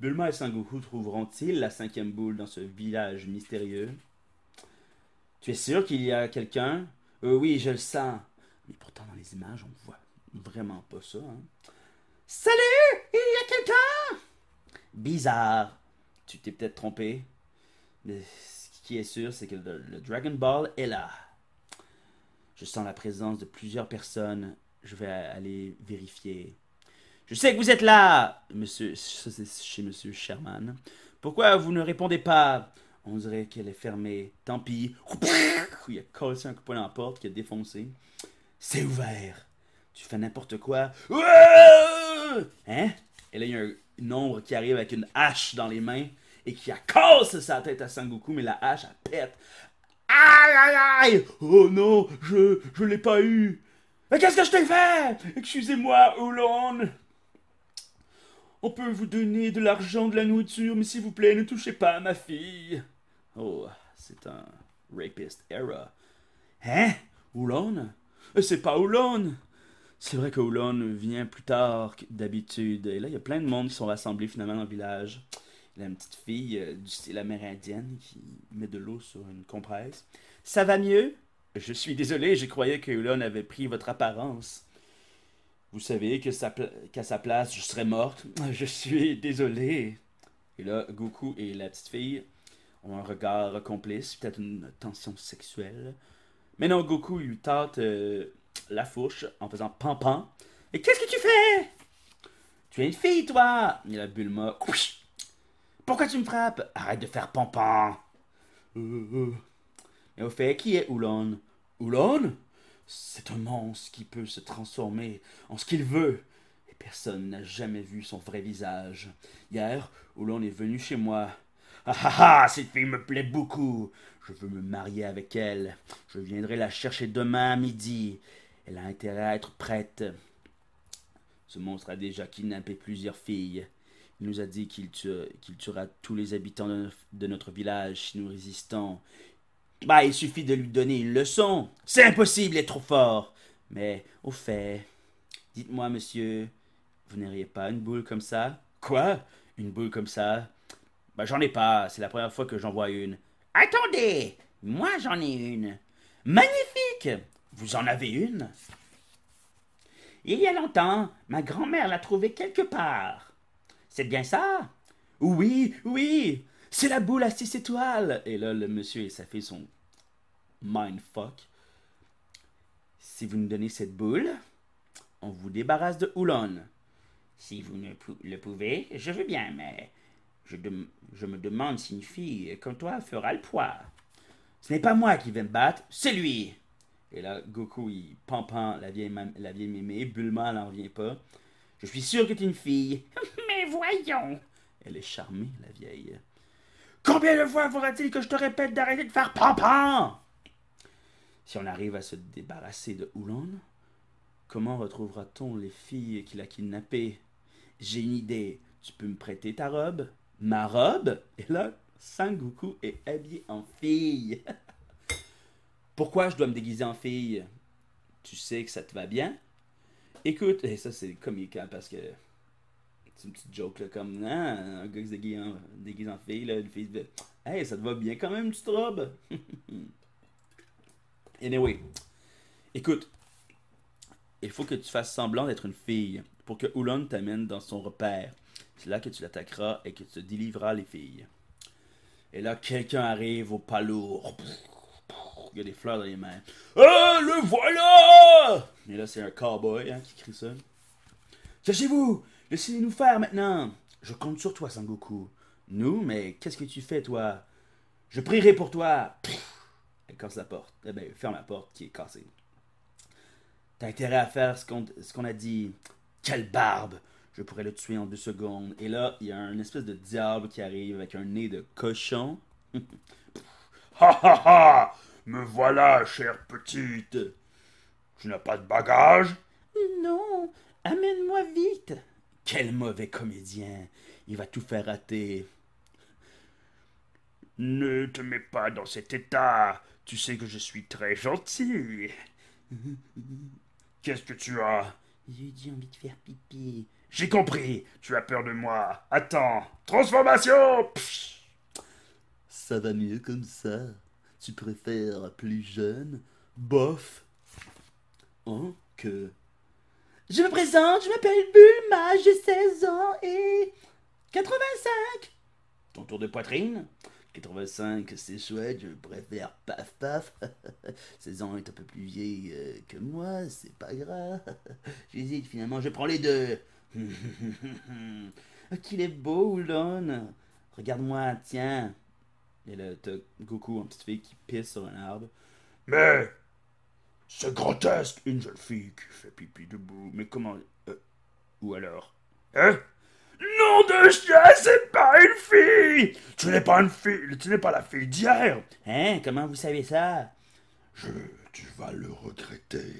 Bulma et Sangoku trouveront-ils la cinquième boule dans ce village mystérieux? Tu es sûr qu'il y a quelqu'un? Euh, Oui, je le sens. Mais pourtant, dans les images, on voit vraiment pas ça. Hein. Salut Il y a quelqu'un Bizarre. Tu t'es peut-être trompé. Mais ce qui est sûr, c'est que le Dragon Ball est là. Je sens la présence de plusieurs personnes. Je vais aller vérifier. Je sais que vous êtes là, monsieur. Chez monsieur Sherman. Pourquoi vous ne répondez pas? On dirait qu'elle est fermée. Tant pis. Il a cassé un coup de dans la porte qui a défoncé. C'est ouvert. Tu fais n'importe quoi. Hein? Et là, il y a un ombre qui arrive avec une hache dans les mains et qui a cassé sa tête à Sangoku, mais la hache, elle pète. Aïe, aïe, aïe Oh non, je, je l'ai pas eu. Mais qu'est-ce que je t'ai fait? Excusez-moi, Oulon. On peut vous donner de l'argent, de la nourriture, mais s'il vous plaît, ne touchez pas à ma fille. Oh, c'est un rapist era. Hein? Oulon? Euh, c'est pas Oulon! C'est vrai que Oulon vient plus tard que d'habitude. Et là, il y a plein de monde qui sont rassemblés finalement dans le village. Il y a une petite fille euh, du style amérindienne qui met de l'eau sur une compresse. Ça va mieux? Je suis désolé, je croyais que Oulon avait pris votre apparence. Vous savez qu'à sa place, je serais morte. Je suis désolé. Et là, Goku et la petite fille ont un regard complice, peut-être une tension sexuelle. Mais non, Goku lui tente euh, la fourche en faisant pan-pan. Et qu'est-ce que tu fais? Tu es une fille, toi Et la Bulma. Pourquoi tu me frappes? Arrête de faire pampan. Et au fait, qui est Oulon? Oulon C'est un monstre qui peut se transformer en ce qu'il veut. Et personne n'a jamais vu son vrai visage. Hier, Oulon est venu chez moi. Ah ah ah, cette fille me plaît beaucoup. Je veux me marier avec elle. Je viendrai la chercher demain à midi. Elle a intérêt à être prête. Ce monstre a déjà kidnappé plusieurs filles. Il nous a dit qu'il tuera tous les habitants de, notre village si nous résistons. Bah, il suffit de lui donner une leçon. C'est impossible, il est trop fort. Mais, au fait, dites-moi, monsieur, vous n'auriez pas une boule comme ça? Quoi? Une boule comme ça? Bah, j'en ai pas. C'est la première fois que j'en vois une. Attendez Moi, j'en ai une. Magnifique Vous en avez une? Il y a longtemps, ma grand-mère l'a trouvée quelque part. C'est bien ça? Oui, oui C'est la boule à six étoiles Et là, le monsieur et sa fille sont mindfuck. Si vous nous donnez cette boule, on vous débarrasse de Houlon. Si vous ne le pouvez, je veux bien, mais je, je me demande si une fille comme toi fera le poids. Ce n'est pas moi qui vais me battre, c'est lui. Et là, Goku, il pampant la vieille, la vieille mémé. Bulma n'en revient pas. Je suis sûr que tu es une fille. Mais voyons. Elle est charmée, la vieille. Combien de fois faudra-t-il que je te répète d'arrêter de faire pampan Si on arrive à se débarrasser de Oulon, comment retrouvera-t-on les filles qu'il a kidnappées? J'ai une idée. Tu peux me prêter ta robe Ma robe Et là, Sangoku est habillé en fille. Pourquoi je dois me déguiser en fille? Tu sais que ça te va bien? Écoute, et ça c'est comique hein, parce que c'est une petite joke là, comme hein, un gars qui se déguise en, fille, là, une fille dit Hey, ça te va bien quand même, une petite robe? Anyway, écoute, il faut que tu fasses semblant d'être une fille pour que Oulon t'amène dans son repère. C'est là que tu l'attaqueras et que tu te délivreras les filles. Et là, quelqu'un arrive au pas lourd. Il y a des fleurs dans les mains. Ah, le voilà Et là, c'est un cowboy hein, qui crie ça. Cachez-vous Laissez-nous faire maintenant Je compte sur toi, Sangoku. Nous Mais qu'est-ce que tu fais, toi? Je prierai pour toi Elle casse la porte. Eh ben, ferme la porte qui est cassée. T'as intérêt à faire ce qu'on a dit. Quelle barbe Je pourrais le tuer en deux secondes. Et là, il y a un espèce de diable qui arrive avec un nez de cochon. Ha ha ha me voilà, chère petite. Tu n'as pas de bagages Non, amène-moi vite. Quel mauvais comédien. Il va tout faire rater. Ne te mets pas dans cet état. Tu sais que je suis très gentil. Qu'est-ce que tu as? J'ai dit envie de faire pipi. J'ai compris. Tu as peur de moi. Attends. Transformation Ça va mieux comme ça. Tu préfères plus jeune, bof, hein, que... Je me présente, je m'appelle Bulma, j'ai 16 ans et... 85 Ton tour de poitrine? 85, c'est chouette, je préfère paf paf. 16 ans est un peu plus vieille euh, que moi, c'est pas grave. J'hésite, finalement, je prends les deux. Qu'il est beau, Oulon. Regarde-moi, tiens. Et là, t'as Goku, une petite fille qui pisse sur un arbre. Mais c'est grotesque, une jeune fille qui fait pipi debout. Mais comment euh, Ou alors? Hein? Nom de chien, c'est pas une fille Tu n'es pas une fille, tu n'es pas la fille d'hier Hein? Comment vous savez ça? Je. Tu vas le regretter.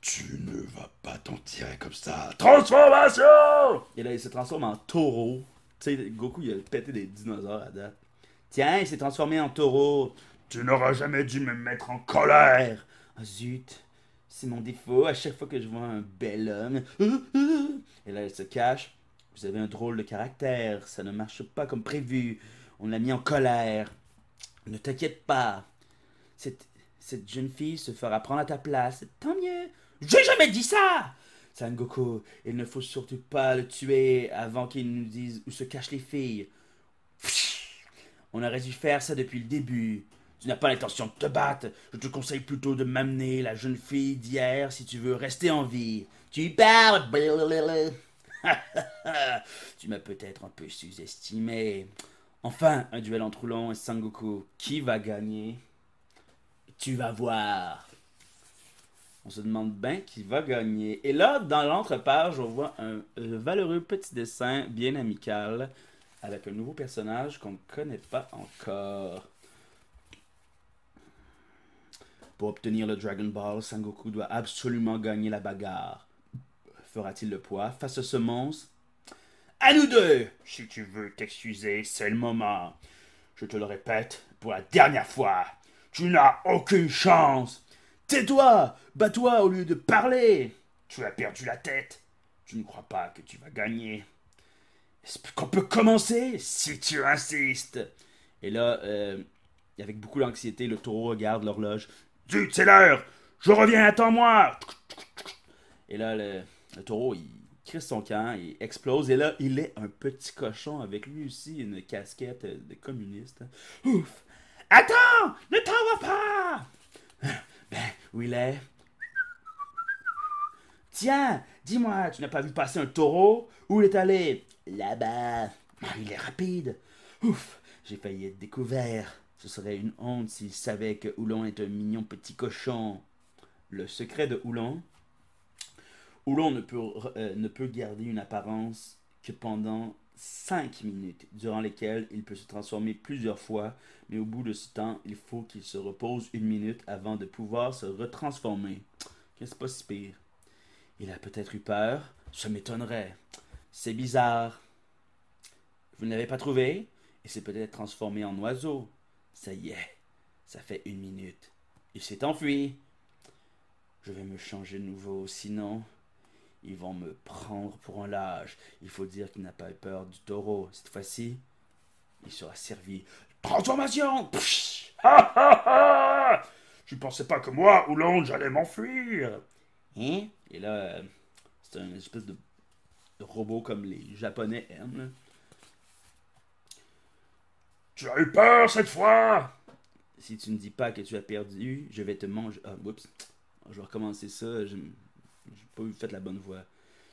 Tu ne vas pas t'en tirer comme ça. Transformation Et là, il se transforme en taureau. Tu sais, Goku, il a pété des dinosaures à date. Tiens, il s'est transformé en taureau. Tu n'auras jamais dû me mettre en colère. Ah zut, c'est mon défaut à chaque fois que je vois un bel homme. Et là, elle se cache. Vous avez un drôle de caractère, ça ne marche pas comme prévu. On l'a mis en colère. Ne t'inquiète pas. Cette, cette jeune fille se fera prendre à ta place. Tant mieux. J'ai jamais dit ça Sangoku, il ne faut surtout pas le tuer avant qu'il nous dise où se cachent les filles. On aurait dû faire ça depuis le début. Tu n'as pas l'intention de te battre. Je te conseille plutôt de m'amener la jeune fille d'hier si tu veux rester en vie. Tu parles. tu m'as peut-être un peu sous-estimé. Enfin, un duel entre Oulon et Sangoku. Qui va gagner? Tu vas voir. On se demande bien qui va gagner. Et là, dans l'entrepage, on voit un valeureux petit dessin bien amical avec un nouveau personnage qu'on ne connaît pas encore. Pour obtenir le Dragon Ball, Sangoku doit absolument gagner la bagarre. Fera-t-il le poids face à ce monstre? À nous deux Si tu veux t'excuser, c'est le moment. Je te le répète pour la dernière fois. Tu n'as aucune chance. Tais-toi Bats-toi au lieu de parler Tu as perdu la tête. Tu ne crois pas que tu vas gagner. Qu'on peut commencer Si tu insistes. Et là, euh, avec beaucoup d'anxiété, le taureau regarde l'horloge. Zut, c'est l'heure! Je reviens, attends-moi! Et là, le, taureau, il crisse son camp, il explose, et là, il est un petit cochon avec lui aussi une casquette de communiste. Ouf! Attends! Ne t'en va pas! Ben, où il est? Tiens, dis-moi, tu n'as pas vu passer un taureau? Où il est allé? Là-bas. Ah, il est rapide. Ouf, j'ai failli être découvert. Ce serait une honte s'il savait que Oulon est un mignon petit cochon. Le secret de Oulon. Oulon ne peut, euh, ne peut garder une apparence que pendant 5 minutes, durant lesquelles il peut se transformer plusieurs fois, mais au bout de ce temps, il faut qu'il se repose une minute avant de pouvoir se retransformer. Qu'est-ce pas si pire? Il a peut-être eu peur, ça m'étonnerait. C'est bizarre. Vous ne l'avez pas trouvé? Il s'est peut-être transformé en oiseau. Ça y est, ça fait une minute. Il s'est enfui. Je vais me changer de nouveau, sinon ils vont me prendre pour un lâche. Il faut dire qu'il n'a pas eu peur du taureau. Cette fois-ci, il sera servi. Transformation Je ne pensais pas que moi, Oulon, j'allais m'enfuir? Hein? Et là, c'est une espèce de robot comme les Japonais aiment. Tu as eu peur cette fois? Si tu ne dis pas que tu as perdu, je vais te manger. Ah, oups. Je vais recommencer ça. Je n'ai pas fait la bonne voix.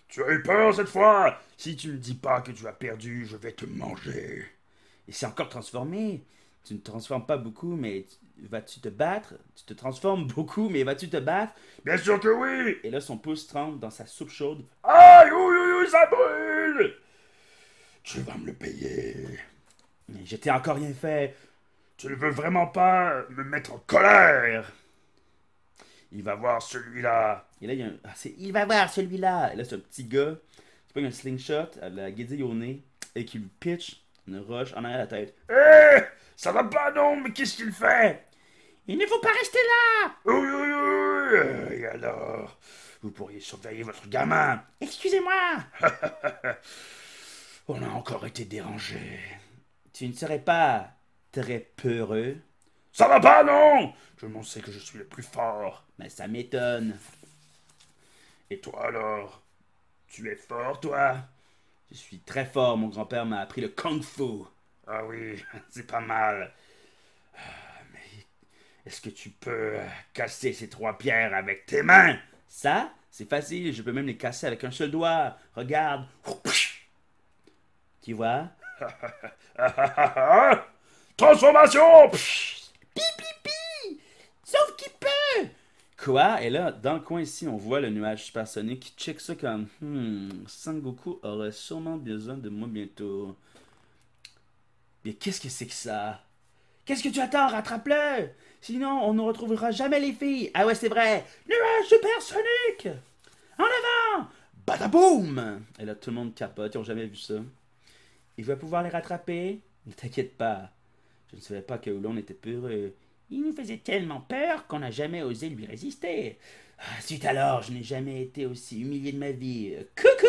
Tu as eu peur cette fois? Si tu ne dis pas que tu as perdu, je vais te manger. Et c'est encore transformé. Tu ne transformes pas beaucoup, mais vas-tu te battre? Tu te transformes beaucoup, mais vas-tu te battre? Bien sûr que oui Et là, son pouce tremble dans sa soupe chaude. Aïe, oui, oui, ça brûle Tu vas me le payer. Mais je t'ai encore rien fait. Tu ne veux vraiment pas me mettre en colère Il va voir celui-là. Et là, il y a un... Ah, il va voir celui-là. Et là, c'est un petit gars qui prend un slingshot à la guédille au nez et qui lui pitch une roche en arrière de la tête. Hé Ça va pas, non Mais qu'est-ce qu'il fait Il ne faut pas rester là! Oui, oui, oui Et alors Vous pourriez surveiller votre gamin. Excusez-moi! On a encore été dérangé. Tu ne serais pas très peureux? Ça va pas, non! Je m'en sais que je suis le plus fort. Mais ça m'étonne. Et toi alors? Tu es fort, toi? Je suis très fort, mon grand-père m'a appris le kung-fu. Ah oui, c'est pas mal. Ah, mais est-ce que tu peux casser ces trois pierres avec tes mains? Ça, c'est facile, je peux même les casser avec un seul doigt. Regarde. Tu vois? Transformation Pi, pi, pi Sauf qui peut Quoi? Et là, dans le coin ici, on voit le nuage supersonique qui check ça comme Hmm, Sangoku aurait sûrement besoin de moi bientôt. Mais qu'est-ce que c'est que ça? Qu'est-ce que tu attends? Rattrape-le Sinon, on ne retrouvera jamais les filles. Ah ouais, c'est vrai. Nuage supersonique En avant Badaboum Et là, tout le monde capote, ils n'ont jamais vu ça. Il va pouvoir les rattraper Ne t'inquiète pas. Je ne savais pas que Oulon était peureux. Il nous faisait tellement peur qu'on n'a jamais osé lui résister. Ah, suite alors, je n'ai jamais été aussi humilié de ma vie. Coucou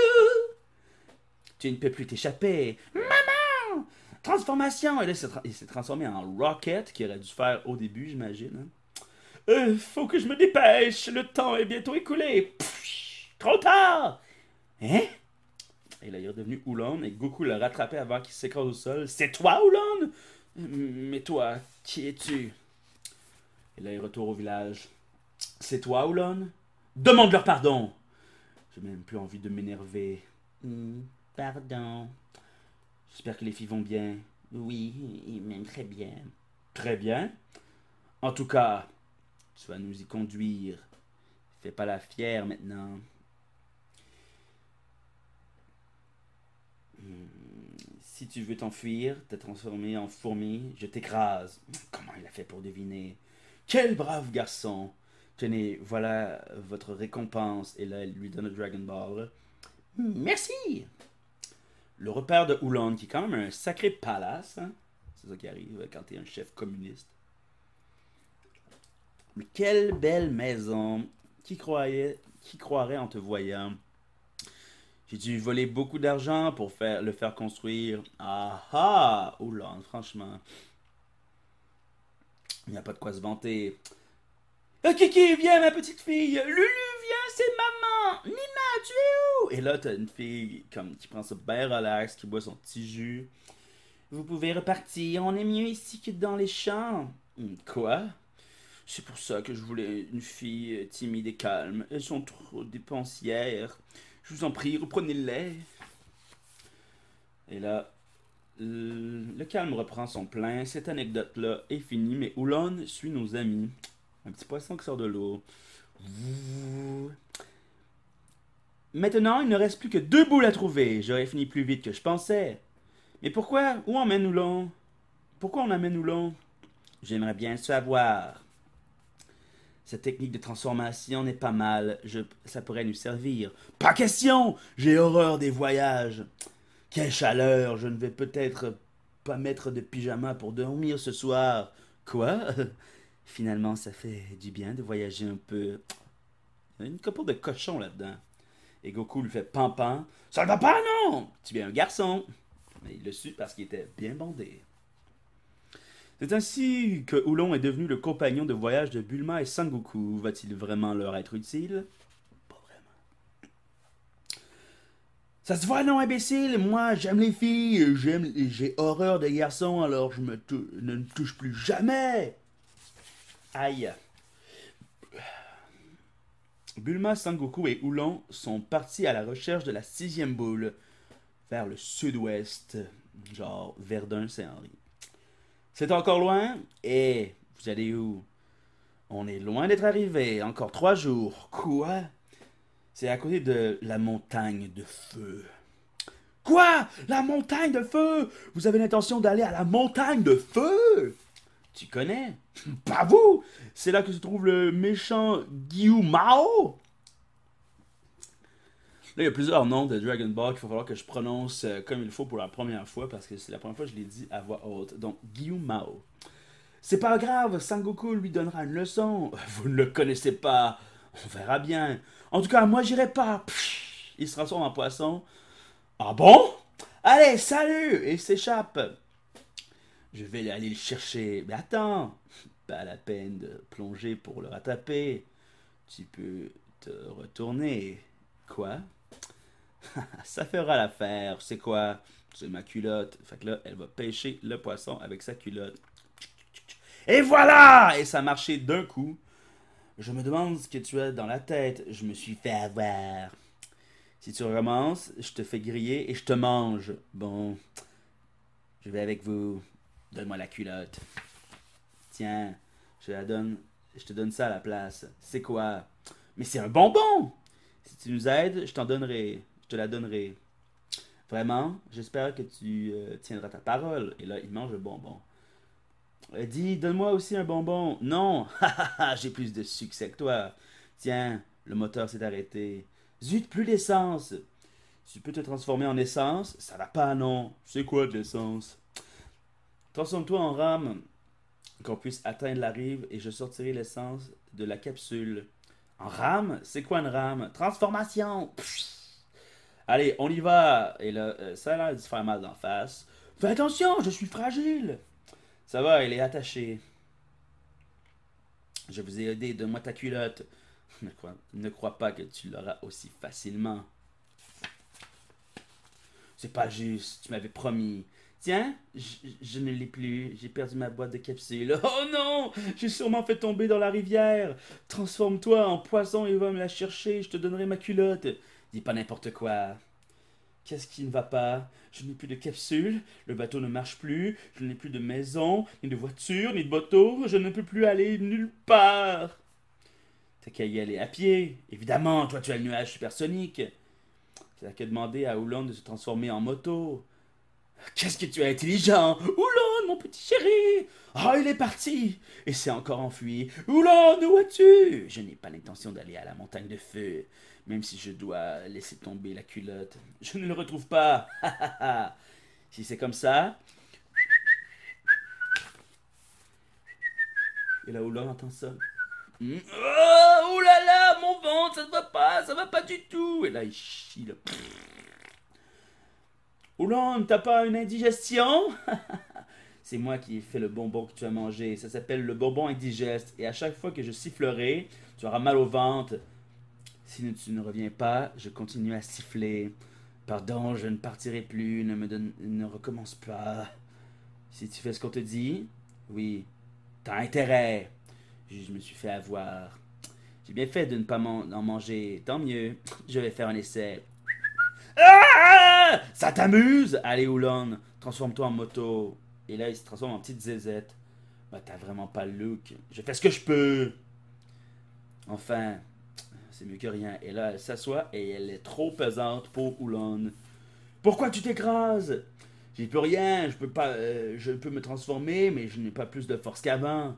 Tu ne peux plus t'échapper. Transformation il s'est transformé en Rocket, qui aurait dû faire au début, j'imagine. Hein. Euh, faut que je me dépêche, le temps est bientôt écoulé. trop tard Hein? Et là, il est redevenu Oulon et Goku l'a rattrapé avant qu'il s'écrase au sol. C'est toi, Oulon? Mais toi, qui es-tu? Et là, il retourne au village. C'est toi, Oulon? Demande-leur pardon J'ai même plus envie de m'énerver. Hmm, pardon. J'espère que les filles vont bien. Oui, et même très bien. Très bien. En tout cas, tu vas nous y conduire. Fais pas la fière maintenant. Hmm, Si tu veux t'enfuir, te transformer en fourmi, je t'écrase. Comment il a fait pour deviner? Quel brave garçon Tenez, voilà votre récompense. Et là, elle lui donne le Dragon Ball. Merci. Le repère de Oulon, qui est quand même un sacré palace. hein. C'est ça qui arrive quand t'es un chef communiste. Mais quelle belle maison. Qui croyait, qui croirait en te voyant? J'ai dû voler beaucoup d'argent pour le faire construire. Ah ah Oulon, franchement. Il n'y a pas de quoi se vanter. Ah, Kiki, viens, ma petite fille. Lulu, c'est maman. Nina, tu es où? Et là, t'as une fille comme qui prend ça bien relax, qui boit son petit jus. Vous pouvez repartir, on est mieux ici que dans les champs. Hmm, Quoi? C'est pour ça que je voulais une fille euh, timide et calme. Elles sont trop dépensières. Je vous en prie, reprenez-les. Et là, le le calme reprend son plein. Cette anecdote-là est finie, mais Oulon suit nos amis. Un petit poisson qui sort de l'eau. Maintenant, il ne reste plus que deux boules à trouver. J'aurais fini plus vite que je pensais. Mais pourquoi Où emmène Oulon Pourquoi on Oulon J'aimerais bien savoir. Cette technique de transformation n'est pas mal. Je, ça pourrait nous servir. Pas question J'ai horreur des voyages. Quelle chaleur Je ne vais peut-être pas mettre de pyjama pour dormir ce soir. Quoi? Finalement, ça fait du bien de voyager un peu. Il y a une couple de cochons là-dedans. Et Goku lui fait pampan. Ça ne va pas, non Tu es un garçon. Mais il le su parce qu'il était bien bandé. C'est ainsi que Oulon est devenu le compagnon de voyage de Bulma et Sangoku. Va-t-il vraiment leur être utile? Pas vraiment. Ça se voit, non, imbécile? Moi, j'aime les filles, j'aime, j'ai horreur des garçons, alors je me ne me touche plus jamais Aïe. Bulma, Sangoku et Oulon sont partis à la recherche de la sixième boule, vers le sud-ouest, genre Verdun-Saint-Henri. C'est encore loin Et vous allez où? On est loin d'être arrivé, encore trois jours. Quoi? C'est à côté de la montagne de feu. Quoi? La montagne de feu? Vous avez l'intention d'aller à la montagne de feu? Tu connais? Pas vous C'est là que se trouve le méchant Guillaume Mao Là, il y a plusieurs noms de Dragon Ball qu'il va falloir que je prononce euh, comme il faut pour la première fois parce que c'est la première fois que je l'ai dit à voix haute. Donc, Guillaume Mao. C'est pas grave, Sangoku lui donnera une leçon. Vous ne le connaissez pas. On verra bien. En tout cas, moi, j'irai pas. Il se transforme en poisson. Ah bon? Allez, salut Et il s'échappe. Je vais aller le chercher. Mais attends, pas la peine de plonger pour le rattraper. Tu peux te retourner. Quoi? Ça fera l'affaire. C'est quoi? C'est ma culotte. Fait que là, elle va pêcher le poisson avec sa culotte. Et voilà Et ça a marché d'un coup. Je me demande ce que tu as dans la tête. Je me suis fait avoir. Si tu recommences, je te fais griller et je te mange. Bon, je vais avec vous. Donne-moi la culotte. Tiens, je la donne. Je te donne ça à la place. C'est quoi? Mais c'est un bonbon. Si tu nous aides, je t'en donnerai. Je te la donnerai. Vraiment, j'espère que tu euh, tiendras ta parole. Et là, il mange le bonbon. Euh, dis, donne-moi aussi un bonbon. Non, j'ai plus de succès que toi. Tiens, le moteur s'est arrêté. Zut, plus d'essence. Tu peux te transformer en essence? Ça va pas, non. C'est quoi de l'essence? Transforme-toi en rame, qu'on puisse atteindre la rive et je sortirai l'essence de la capsule. En rame? C'est quoi une rame? Transformation Pfff. Allez, on y va Et là, euh, ça a l'air de se faire mal d'en face. Fais attention, je suis fragile Ça va, elle est attachée. Je vous ai aidé, donne-moi ta culotte. Ne crois pas que tu l'auras aussi facilement. C'est pas juste, tu m'avais promis. Tiens, je, ne l'ai plus. J'ai perdu ma boîte de capsules. Oh non J'ai sûrement fait tomber dans la rivière. Transforme-toi en poisson et va me la chercher. Je te donnerai ma culotte. Dis pas n'importe quoi. Qu'est-ce qui ne va pas? Je n'ai plus de capsules, le bateau ne marche plus, je n'ai plus de maison, ni de voiture, ni de bateau, je ne peux plus aller nulle part. T'as qu'à y aller à pied. Évidemment, toi tu as le nuage supersonique. T'as qu'à demander à Oulon de se transformer en moto. Qu'est-ce que tu es intelligent Oulon, mon petit chéri Oh, il est parti Et s'est encore enfui. Oulon, où es-tu? Je n'ai pas l'intention d'aller à la montagne de feu, même si je dois laisser tomber la culotte. Je ne le retrouve pas. si c'est comme ça... Et là, Oulon entend ça. Mm. Oh, oh mon ventre, ça ne va pas, ça va pas du tout. Et là, il chie. Oulon, t'as pas une indigestion? C'est moi qui ai fait le bonbon que tu as mangé. Ça s'appelle le bonbon indigeste. Et à chaque fois que je sifflerai, tu auras mal au ventre. Si tu ne reviens pas, je continue à siffler. Pardon, je ne partirai plus. Ne me ne recommence pas. Si tu fais ce qu'on te dit, oui, t'as intérêt. Je me suis fait avoir. J'ai bien fait de ne pas en manger. Tant mieux. Je vais faire un essai. Ah Ça t'amuse Allez, Oulon, transforme-toi en moto. Et là, il se transforme en petite zézette. Bah, t'as vraiment pas le look. Je fais ce que je peux. Enfin, c'est mieux que rien. Et là, elle s'assoit et elle est trop pesante pour Oulon. Pourquoi tu t'écrases? J'y peux rien. Je peux pas. Euh, je peux me transformer, mais je n'ai pas plus de force qu'avant.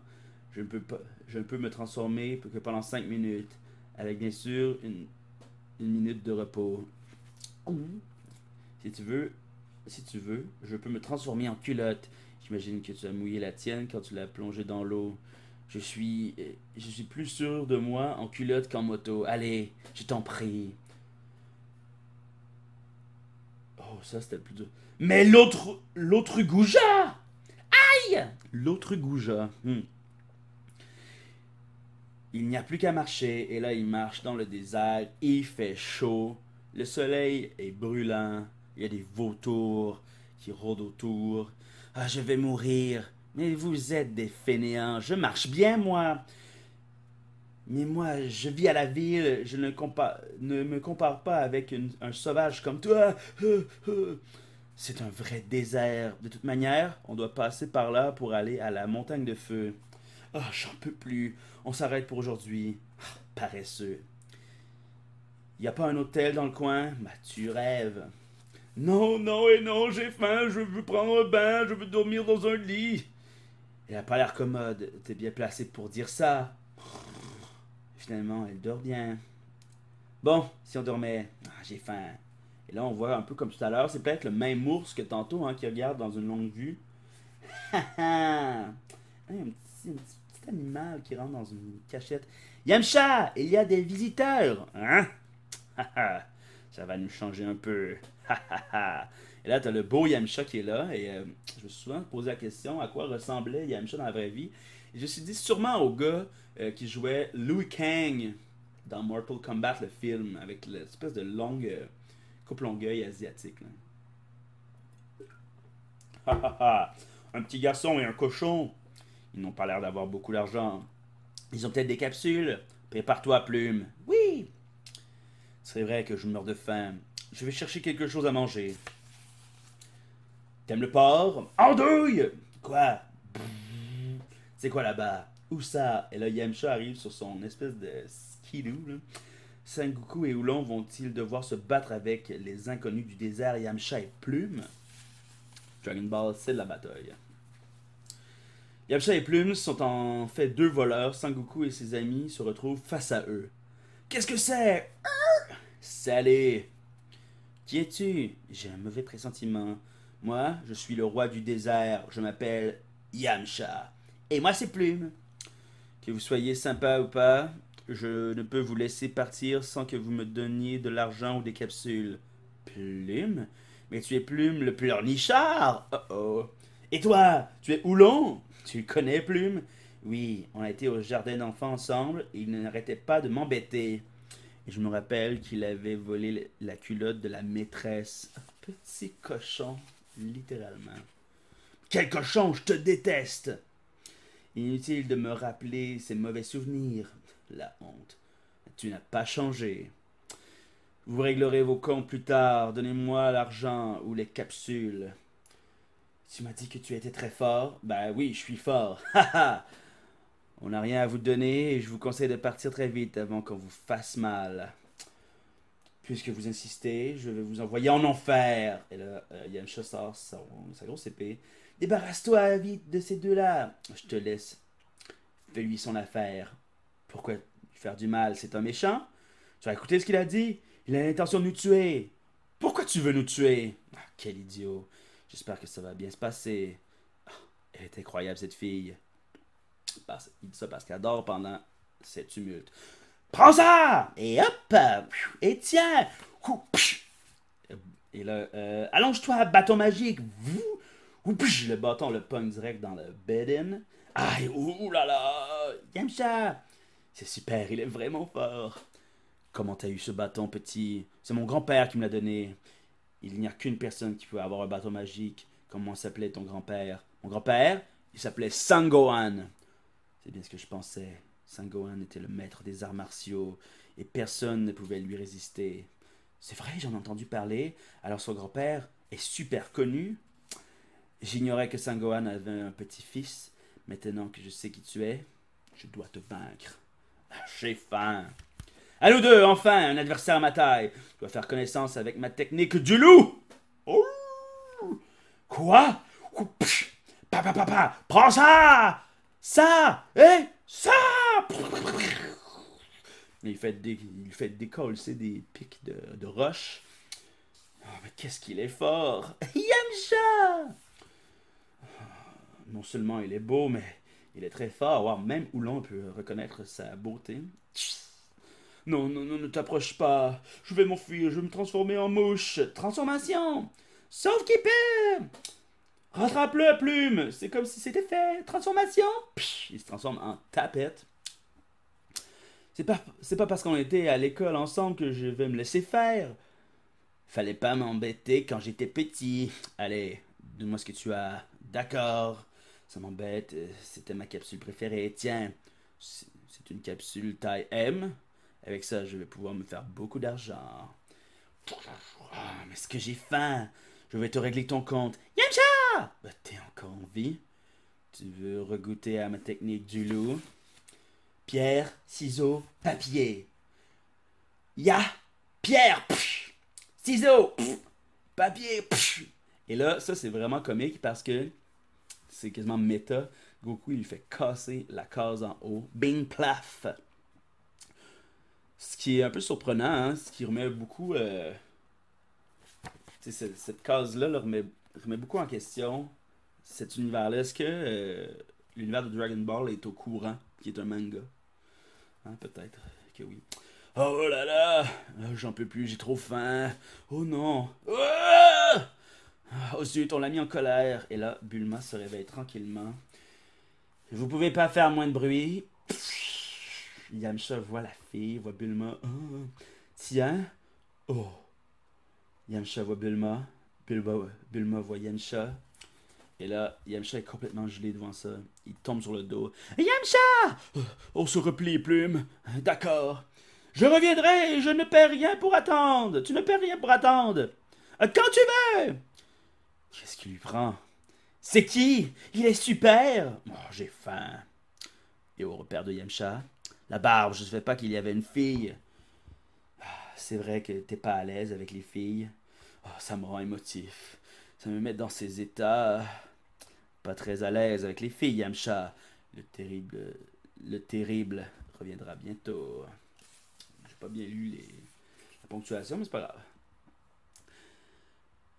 Je ne peux pas. Je ne peux me transformer que pendant 5 minutes. Avec bien sûr une, une minute de repos. Si tu veux, si tu veux, je peux me transformer en culotte. J'imagine que tu as mouillé la tienne quand tu l'as plongée dans l'eau. Je suis, je suis plus sûr de moi en culotte qu'en moto. Allez, je t'en prie. Oh, ça c'était le plus dur. Mais l'autre, l'autre Gouja Aïe L'autre Gouja. Hmm. Il n'y a plus qu'à marcher, et là il marche dans le désert, il fait chaud, le soleil est brûlant, il y a des vautours qui rôdent autour. Ah, je vais mourir. Mais vous êtes des fainéants, je marche bien, moi. Mais moi, je vis à la ville, je ne, me compare pas avec un sauvage comme toi. C'est un vrai désert. De toute manière, on doit passer par là pour aller à la montagne de feu. Ah, j'en peux plus. On s'arrête pour aujourd'hui. Ah, paresseux. Y a pas un hôtel dans le coin? Bah, tu rêves. Non, non et non, j'ai faim, je veux prendre un bain, je veux dormir dans un lit. Elle a pas l'air commode. T'es bien placé pour dire ça. Finalement, elle dort bien. Bon, si on dormait. Ah, j'ai faim. Et là, on voit un peu comme tout à l'heure, c'est peut-être le même ours que tantôt hein, qui regarde dans une longue vue. un, petit, un petit animal qui rentre dans une cachette. Yamcha, il y a des visiteurs. Hein? Ça va nous changer un peu. et là, tu as le beau Yamcha qui est là. Et euh, je me suis souvent posé la question à quoi ressemblait Yamcha dans la vraie vie? Et je me suis dit sûrement au gars euh, qui jouait Louis Kang dans Mortal Kombat, le film, avec l'espèce de longue euh, coupe longueuil asiatique. un petit garçon et un cochon. Ils n'ont pas l'air d'avoir beaucoup d'argent. Ils ont peut-être des capsules. Prépare-toi, plume. Oui. C'est vrai que je meurs de faim. Je vais chercher quelque chose à manger. T'aimes le porc? Andouille Quoi? C'est quoi là-bas? Où ça? Et là, Yamcha arrive sur son espèce de skidoo. Là. Sengoku et Oulon vont-ils devoir se battre avec les inconnus du désert? Yamcha et Plume Dragon Ball, c'est la bataille. Yamcha et Plume sont en fait deux voleurs. Sangoku et ses amis se retrouvent face à eux. Qu'est-ce que c'est? Salut Qui es-tu? J'ai un mauvais pressentiment. Moi, je suis le roi du désert. Je m'appelle Yamcha. Et moi, c'est Plume. Que vous soyez sympa ou pas, je ne peux vous laisser partir sans que vous me donniez de l'argent ou des capsules. Plume? Mais tu es Plume le pleurnichard Oh oh Et toi, tu es Oulon? Tu connais, Plume? Oui, on a été au jardin d'enfants ensemble et il n'arrêtait pas de m'embêter. Et je me rappelle qu'il avait volé la culotte de la maîtresse. Petit cochon. Littéralement. Quel cochon, je te déteste! Inutile de me rappeler ces mauvais souvenirs. La honte. Tu n'as pas changé. Vous réglerez vos comptes plus tard. Donnez-moi l'argent ou les capsules. Tu m'as dit que tu étais très fort. Ben oui, je suis fort. On n'a rien à vous donner et je vous conseille de partir très vite avant qu'on vous fasse mal. Puisque vous insistez, je vais vous envoyer en enfer. Et là, euh, Yamcha sort sa, sa grosse épée. Débarrasse-toi vite de ces deux-là. Je te laisse. Fais-lui son affaire. Pourquoi faire du mal? C'est un méchant Tu as écouté ce qu'il a dit Il a l'intention de nous tuer. Pourquoi tu veux nous tuer? Ah, Quel idiot. J'espère que ça va bien se passer. Ah, elle est incroyable, cette fille. Il dit ça parce qu'elle dort pendant ces tumultes. Prends ça! Et hop! Et tiens! Et là, euh, allonge-toi, bâton magique! Le bâton le pogne direct dans le bed-in. Aïe, ouh là là! Yamcha! C'est super, il est vraiment fort. Comment t'as eu ce bâton, petit? C'est mon grand-père qui me l'a donné. Il n'y a qu'une personne qui peut avoir un bâton magique. Comment s'appelait ton grand-père? Mon grand-père, il s'appelait Sangohan. C'est bien ce que je pensais. Sangohan était le maître des arts martiaux et personne ne pouvait lui résister. C'est vrai, j'en ai entendu parler. Alors son grand-père est super connu. J'ignorais que Sangohan avait un petit-fils. Maintenant que je sais qui tu es, je dois te vaincre. J'ai faim. À nous deux, enfin, un adversaire à ma taille. Je dois faire connaissance avec ma technique du loup. Oh Quoi? Oh, psh Pa, pa, pa, pa. Prends ça Ça Et ça Il fait, dé... il fait décoller des pics de, de roche. Oh, mais qu'est-ce qu'il est fort Yamcha Non seulement il est beau, mais il est très fort. Wow, même Oulon peut reconnaître sa beauté. Non, non, non, ne t'approche pas. Je vais m'enfuir, je vais me transformer en mouche. Transformation Sauve qui peut Rattrape-le, plume C'est comme si c'était fait. Transformation Il se transforme en tapette. C'est pas, pas parce qu'on était à l'école ensemble que je vais me laisser faire. Fallait pas m'embêter quand j'étais petit. Allez, donne-moi ce que tu as. D'accord. Ça m'embête. C'était ma capsule préférée. Tiens, c'est une capsule taille M. Avec ça, je vais pouvoir me faire beaucoup d'argent. Ah, mais est-ce que j'ai faim Je vais te régler ton compte. Yamcha bah, T'es encore en vie Tu veux regoûter à ma technique du loup Pierre, ciseaux, papier. Ya Pierre pff, Ciseaux pff, Papier pff. Et là, ça c'est vraiment comique parce que c'est quasiment méta. Goku il fait casser la case en haut. Bing plaf ce qui est un peu surprenant, hein, ce qui remet beaucoup. euh, cette, cette case-là le remet, remet beaucoup en question cet univers-là. Est-ce que euh, l'univers de Dragon Ball est au courant, qui est un manga? Hein, Peut-être que oui. Oh là là Ah, J'en peux plus, j'ai trop faim. Oh non Ah Oh zut, on l'a mis en colère. Et là, Bulma se réveille tranquillement. Vous pouvez pas faire moins de bruit. Yamcha voit la fille, voit Bulma. Ah, tiens. Oh. Yamcha voit Bulma. Bulma voit Yamcha. Et là, Yamcha est complètement gelé devant ça. Il tombe sur le dos. Yamcha On se replie, plume. D'accord. Je reviendrai, je ne perds rien pour attendre. Tu ne perds rien pour attendre. Quand tu veux Qu'est-ce qui lui prend? C'est qui? Il est super Oh, j'ai faim. Et au repère de Yamcha, la barbe, je ne savais pas qu'il y avait une fille. Ah, C'est vrai que t'es pas à l'aise avec les filles. Oh, ça me rend émotif. Ça me met dans ces états. euh, Pas très à l'aise avec les filles, Yamcha. Le terrible. Le terrible reviendra bientôt. J'ai pas bien lu les... la ponctuation, mais c'est pas grave.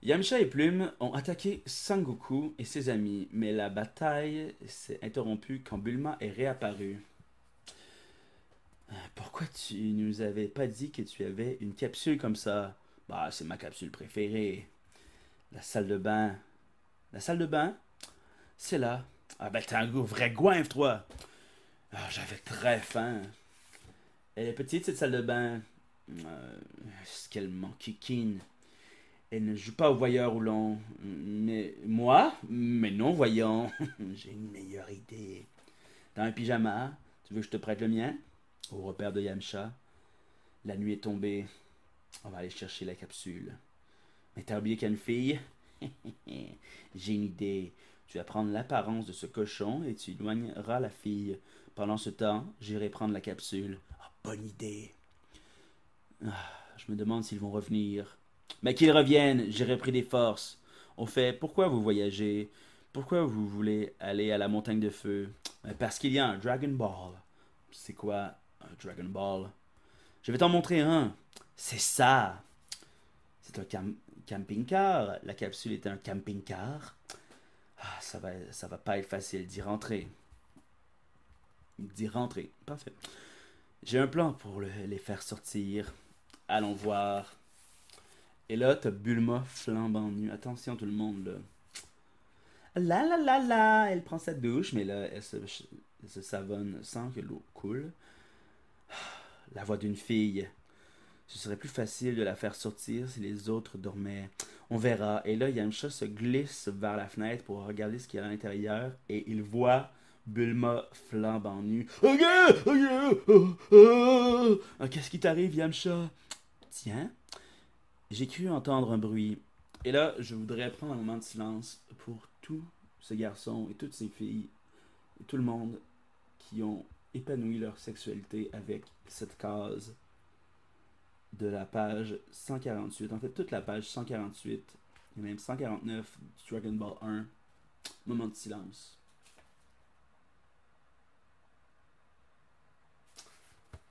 Yamcha et Plume ont attaqué Sangoku et ses amis, mais la bataille s'est interrompue quand Bulma est réapparue. Euh, Pourquoi tu nous avais pas dit que tu avais une capsule comme ça? Bah, c'est ma capsule préférée. La salle de bain. La salle de bain C'est là. Ah ben t'es un vrai goinfre, toi. Ah, J'avais très faim. Elle est petite, cette salle de bain. Euh, Est-ce qu'elle manque kikine Elle ne joue pas au voyeur Oulon. Mais moi? Mais non, voyons. J'ai une meilleure idée. T'as un pyjama Tu veux que je te prête le mien? Au repère de Yamcha. La nuit est tombée. On va aller chercher la capsule. Mais t'as oublié qu'il y a une fille? J'ai une idée. Tu vas prendre l'apparence de ce cochon et tu éloigneras la fille. Pendant ce temps, j'irai prendre la capsule. Ah, bonne idée. Ah, je me demande s'ils vont revenir. Mais qu'ils reviennent, j'irai pris des forces. Au fait, pourquoi vous voyagez? Pourquoi vous voulez aller à la montagne de feu? Parce qu'il y a un Dragon Ball. C'est quoi un Dragon Ball? Je vais t'en montrer un. C'est ça. C'est un camping-car. La capsule est un camping-car. Ah, ça va, ça va pas être facile d'y rentrer. D'y rentrer. Parfait. J'ai un plan pour les faire sortir. Allons voir. Et là, t'as Bulma flambant nu. Attention tout le monde, là. La la la la, elle prend sa douche, mais là, elle se, elle se savonne sans que l'eau coule. La voix d'une fille. Ce serait plus facile de la faire sortir si les autres dormaient. On verra. Et là, Yamcha se glisse vers la fenêtre pour regarder ce qu'il y a à l'intérieur et il voit Bulma flambant nu. Ah, qu'est-ce qui t'arrive, Yamcha? Tiens, j'ai cru entendre un bruit. Et là, je voudrais prendre un moment de silence pour tous ces garçons et toutes ces filles et tout le monde qui ont épanoui leur sexualité avec cette case de la page 148. En fait, toute la page 148 et même 149 Dragon Ball 1. Moment de silence.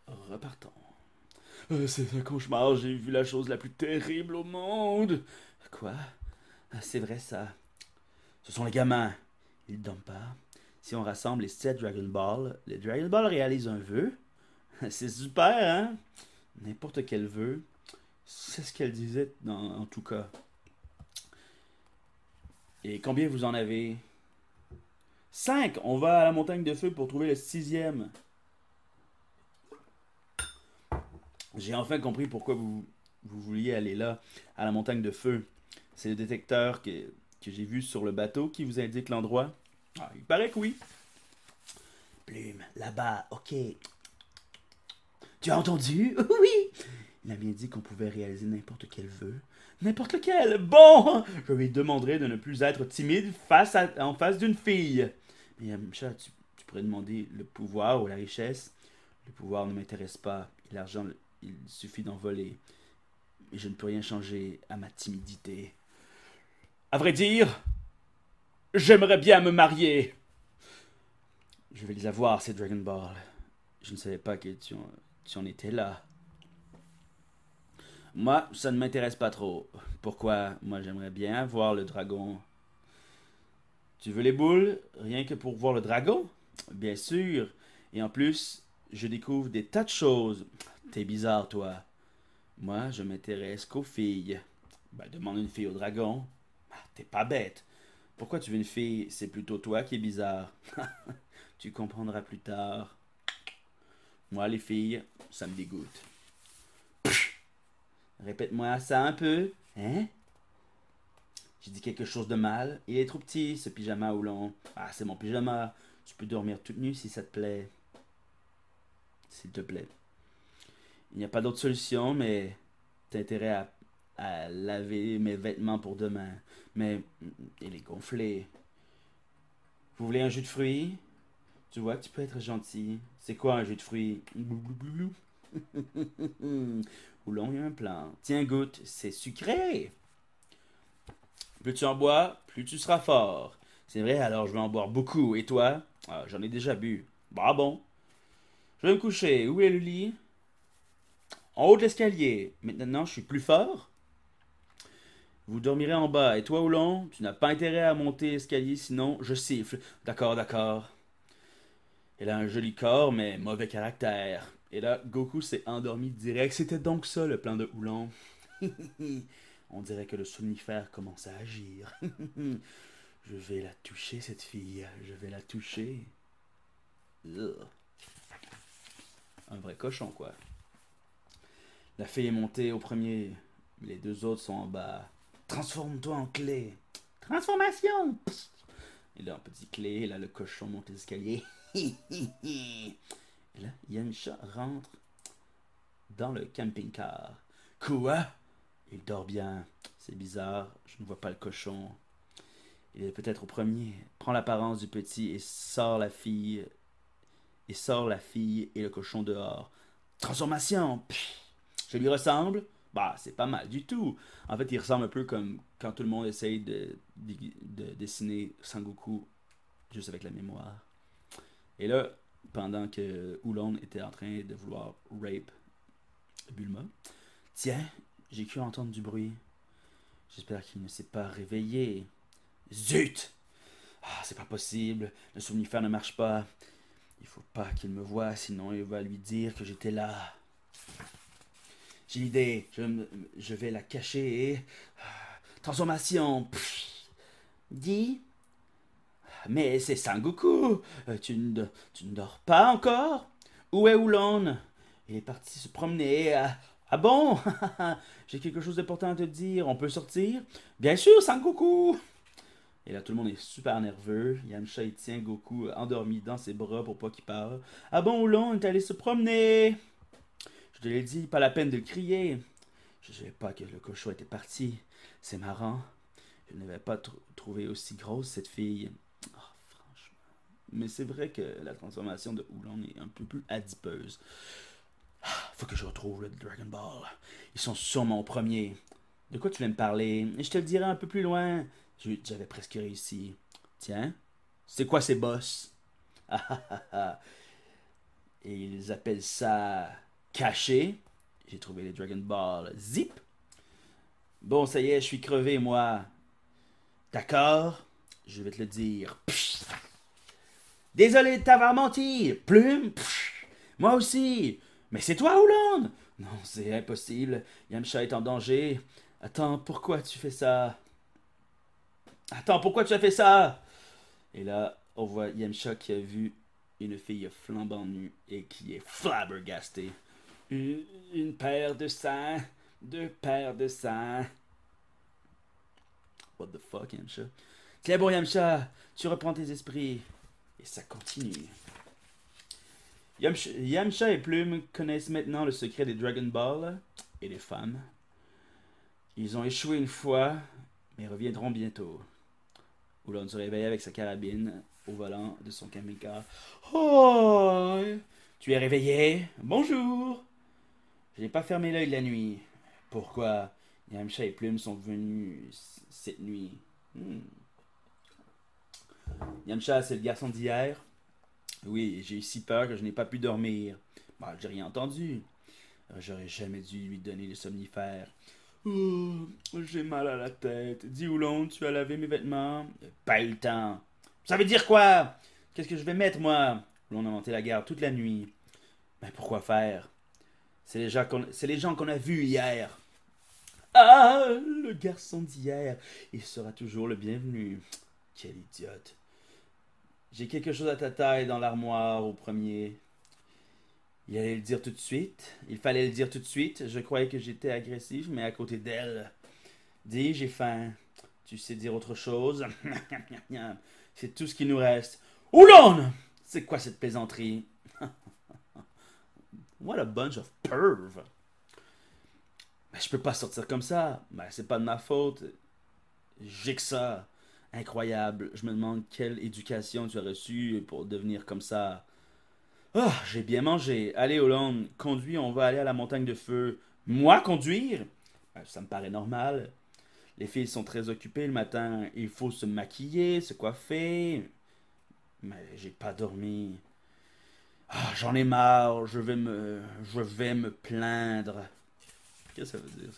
Repartons. Euh, c'est un cauchemar, j'ai vu la chose la plus terrible au monde. Quoi? Ah, C'est vrai ça. Ce sont les gamins. Ils dorment pas. Si on rassemble les 7 Dragon Ball, les Dragon Ball réalisent un vœu. C'est super, hein? N'importe quel vœu. C'est ce qu'elle disait en tout cas. Et combien vous en avez? 5 On va à la montagne de feu pour trouver le sixième. J'ai enfin compris pourquoi vous, vouliez aller là, à la montagne de feu. C'est le détecteur que, que j'ai vu sur le bateau qui vous indique l'endroit. Ah, il paraît que oui. Plume, là-bas, ok. Tu as entendu? Oui Il a bien dit qu'on pouvait réaliser n'importe quel vœu. N'importe lequel Bon Je lui demanderai de ne plus être timide face en face d'une fille. Mais Yamcha, tu, tu pourrais demander le pouvoir ou la richesse. Le pouvoir ne m'intéresse pas. L'argent, il suffit d'en voler. Et je ne peux rien changer à ma timidité. À vrai dire, j'aimerais bien me marier. Je vais les avoir, ces Dragon Ball. Je ne savais pas que tu tu en étais là. Moi, ça ne m'intéresse pas trop. Pourquoi? Moi, j'aimerais bien voir le dragon. Tu veux les boules? Rien que pour voir le dragon? Bien sûr. Et en plus, je découvre des tas de choses. T'es bizarre, toi. Moi, je m'intéresse qu'aux filles. Ben, demande une fille au dragon. Ah, t'es pas bête. Pourquoi tu veux une fille? C'est plutôt toi qui es bizarre. tu comprendras plus tard. Moi, les filles, ça me dégoûte. Répète-moi ça un peu. Hein? J'ai dit quelque chose de mal. Il est trop petit, ce pyjama long. Ah, c'est mon pyjama. Tu peux dormir toute nue si ça te plaît. S'il te plaît. Il n'y a pas d'autre solution, mais t'as intérêt à, laver mes vêtements pour demain. Mais il est gonflé. Vous voulez un jus de fruits? Tu vois tu peux être gentil. C'est quoi un jus de fruits? Oulon, il y a un plan. Tiens, goûte, c'est sucré. Plus tu en bois, plus tu seras fort. C'est vrai, alors je vais en boire beaucoup. Et toi? Ah, J'en ai déjà bu. Bah bon. Je vais me coucher. Où est le lit? En haut de l'escalier. Maintenant, je suis plus fort. Vous dormirez en bas. Et toi, Oulon, tu n'as pas intérêt à monter l'escalier, sinon je siffle. D'accord, d'accord. Elle a un joli corps, mais mauvais caractère. Et là, Goku s'est endormi direct. C'était donc ça le plan de Oulon. On dirait que le somnifère commence à agir. je vais la toucher, cette fille. Je vais la toucher. Un vrai cochon, quoi. La fille est montée au premier, les deux autres sont en bas. Transforme-toi en clé. Transformation Et là, un petit clé, là, le cochon monte l'escalier. Et là, Yamcha rentre dans le camping-car. Quoi? Il dort bien. C'est bizarre, je ne vois pas le cochon. Il est peut-être au premier. Prend l'apparence du petit et sort la fille. Et sort la fille et le cochon dehors. Transformation Je lui ressemble? Bah, c'est pas mal du tout. En fait, il ressemble un peu comme quand tout le monde essaye de, de, dessiner Sangoku juste avec la mémoire. Et là, pendant que Oulon était en train de vouloir rape Bulma, tiens, j'ai cru entendre du bruit. J'espère qu'il ne s'est pas réveillé. Zut ah, C'est pas possible. Le somnifère ne marche pas. Il faut pas qu'il me voie, sinon il va lui dire que j'étais là. J'ai l'idée. Je, vais la cacher. Ah, transformation Dis Mais c'est Sangoku euh, tu ne, tu ne dors pas encore? Où est Oulon Il est parti se promener. Ah bon J'ai quelque chose d'important à te dire. On peut sortir? Bien sûr, Sangoku et là, tout le monde est super nerveux. Yamcha, il tient Goku endormi dans ses bras pour pas qu'il parle. Ah bon, Oulon, on est allé se promener. Je te l'ai dit, pas la peine de crier. Je savais pas que le cochon était parti. C'est marrant. Je n'avais pas trouvé aussi grosse cette fille. Mais c'est vrai que la transformation de Oulon est un peu plus adipeuse. Ah, faut que je retrouve le Dragon Ball. Ils sont sûrement au premier. De quoi tu veux me parler? Je te le dirai un peu plus loin. J'avais presque réussi. Tiens, c'est quoi ces boss? Et ils appellent ça caché. J'ai trouvé les Dragon Ball Zip. Bon, ça y est, je suis crevé, moi. D'accord? Je vais te le dire. Désolé de t'avoir menti. Plume Moi aussi. Mais c'est toi, Hollande Non, c'est impossible. Yamcha est en danger. Attends, pourquoi tu fais ça? Attends, pourquoi tu as fait ça? Et là, on voit Yamcha qui a vu une fille flambant nue et qui est flabbergastée. Une, une paire de seins, deux paires de seins. What the fuck, Yamcha Tiens bon, Yamcha, tu reprends tes esprits. Et ça continue. Yamcha, et Plume connaissent maintenant le secret des Dragon Ball et des femmes. Ils ont échoué une fois, mais reviendront bientôt. Oulon se réveille avec sa carabine au volant de son camping-car. Oh Tu es réveillé? Bonjour Je n'ai pas fermé l'œil la nuit. Pourquoi Yamcha et Plume sont venus cette nuit? Hmm. Yamcha, c'est le garçon d'hier. Oui, j'ai eu si peur que je n'ai pas pu dormir. Bah, j'ai rien entendu. J'aurais jamais dû lui donner le somnifère. Oh, j'ai mal à la tête. Dis Oulon, tu as lavé mes vêtements? Pas eu le temps. Ça veut dire quoi? Qu'est-ce que je vais mettre, moi? Oulon a monté la garde toute la nuit. Mais pourquoi faire? C'est les gens qu'on, c'est les gens qu'on a vus hier. Ah, le garçon d'hier. Il sera toujours le bienvenu. Quel idiote. J'ai quelque chose à ta taille dans l'armoire au premier. Il allait le dire tout de suite. Il fallait le dire tout de suite. Je croyais que j'étais agressif, mais à côté d'elle. Dis, j'ai faim. Tu sais dire autre chose C'est tout ce qui nous reste. Oulon C'est quoi cette plaisanterie? What a bunch of perv. Mais je peux pas sortir comme ça. Mais c'est pas de ma faute. J'ai que ça. Incroyable. Je me demande quelle éducation tu as reçue pour devenir comme ça. Ah, j'ai bien mangé. Allez, Hollande, conduis, on va aller à la montagne de feu. Moi conduire? Ben, Ça me paraît normal. Les filles sont très occupées le matin. Il faut se maquiller, se coiffer. Mais j'ai pas dormi. Ah, j'en ai marre. Je vais me, je vais me plaindre. Qu'est-ce que ça veut dire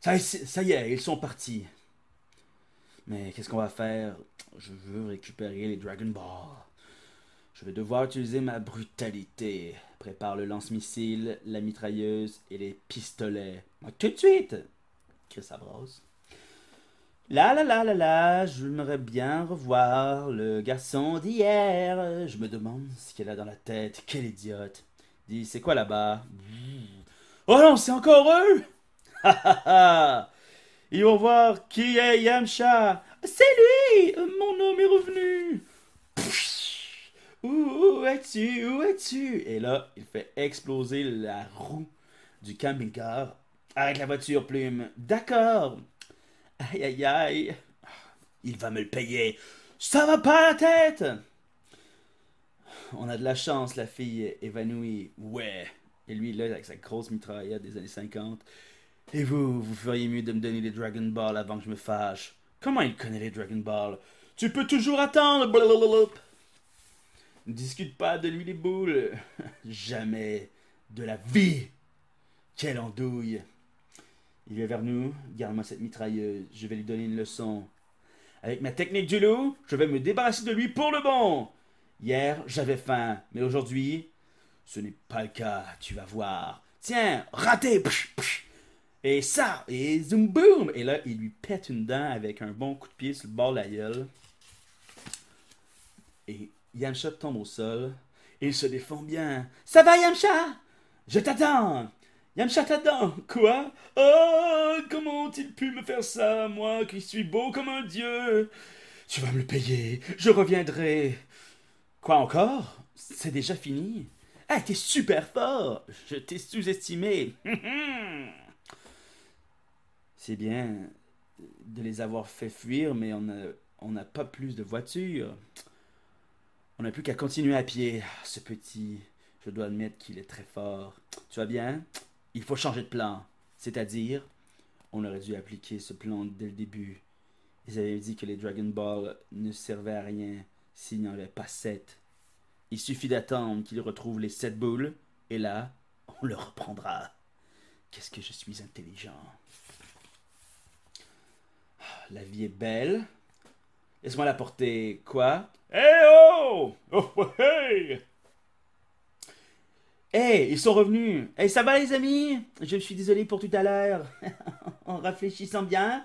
ça, ça y est, ils sont partis. Mais qu'est-ce qu'on va faire? Je veux récupérer les Dragon Ball. Je vais devoir utiliser ma brutalité. Prépare le lance-missile, la mitrailleuse et les pistolets. Tout de suite Chris Abrose. La la la la la, j'aimerais bien revoir le garçon d'hier. Je me demande ce qu'elle a dans la tête. Quel idiote. Dis, c'est quoi là-bas? Oh non, c'est encore eux Ils vont voir qui est Yamcha. C'est lui Mon homme est revenu Où es-tu Où es-tu? Et là, il fait exploser la roue du camping-car. La voiture, Plume. D'accord. Aïe, aïe, aïe. Il va me le payer. Ça va pas la tête On a de la chance, la fille évanouie. Ouais. Et lui, là, avec sa grosse mitraillette des années 50. Et vous, vous feriez mieux de me donner les Dragon Ball avant que je me fâche. Comment il connaît les Dragon Ball Tu peux toujours attendre. Ne discute pas de lui les boules. Jamais de la vie. Quelle andouille. Il vient vers nous. Garde-moi cette mitrailleuse. Je vais lui donner une leçon. Avec ma technique du loup, je vais me débarrasser de lui pour le bon. Hier, j'avais faim, mais aujourd'hui, ce n'est pas le cas, tu vas voir. Tiens, raté Et ça, et zoom boom! Et là, il lui pète une dent avec un bon coup de pied sur le bord de la gueule. Et Yamcha tombe au sol. Il se défend bien. Ça va, Yamcha? Je t'attends. Yamcha t'attend. Quoi? Oh Comment ont-ils pu me faire ça, moi qui suis beau comme un dieu? Tu vas me le payer. Je reviendrai. Quoi encore? C'est déjà fini? Ah, t'es super fort. Je t'ai sous-estimé C'est bien de les avoir fait fuir, mais on n'a on pas plus de voitures. On n'a plus qu'à continuer à pied. Ah, ce petit, je dois admettre qu'il est très fort. Tu vas bien Il faut changer de plan. C'est-à-dire, on aurait dû appliquer ce plan dès le début. Ils avaient dit que les Dragon Ball ne servaient à rien s'il n'y en avait pas sept. Il suffit d'attendre qu'ils retrouvent les sept boules, et là, on le reprendra. Qu'est-ce que je suis intelligent. Ah, la vie est belle. Laisse-moi la porter. Quoi? Eh oh Oh, hey Hey, ils sont revenus. Hey, ça va les amis? Je suis désolé pour tout à l'heure. en réfléchissant bien,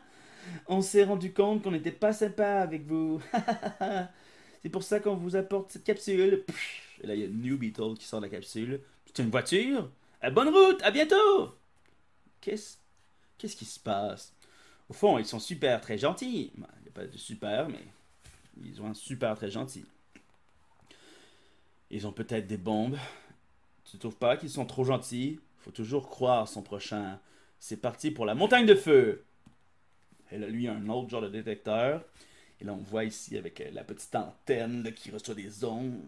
on s'est rendu compte qu'on n'était pas sympa avec vous. C'est pour ça qu'on vous apporte cette capsule. Et là, il y a New Beetle qui sort de la capsule. C'est une voiture à Bonne route À bientôt Qu'est-ce Qu'est-ce qui se passe? Au fond, ils sont super très gentils. Il n'y a pas de super, mais ils sont super très gentils. Ils ont peut-être des bombes. Tu trouves pas qu'ils sont trop gentils? Faut toujours croire son prochain. C'est parti pour la montagne de feu. Elle a lui un autre genre de détecteur. Et là, on voit ici avec euh, la petite antenne qui reçoit des ondes.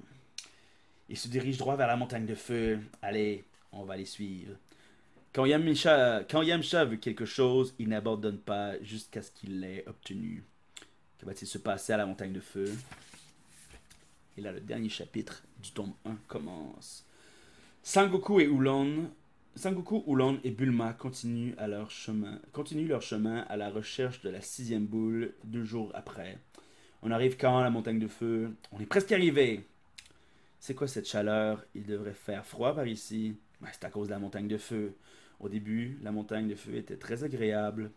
Il se dirige droit vers la montagne de feu. Allez, on va les suivre. Quand Yamcha, veut quelque chose, il n'abandonne pas jusqu'à ce qu'il l'ait obtenu. Que va-t-il se passer à la montagne de feu? Et là, le dernier chapitre du tome 1 commence. Sangoku et Oolong Sangoku, Oolong et Bulma continuent, à leur chemin, continuent leur chemin à la recherche de la sixième boule deux jours après. On arrive quand à la montagne de feu? On est presque arrivé. C'est quoi cette chaleur? Il devrait faire froid par ici. c'est à cause de la montagne de feu. Au début, la montagne de feu était très agréable.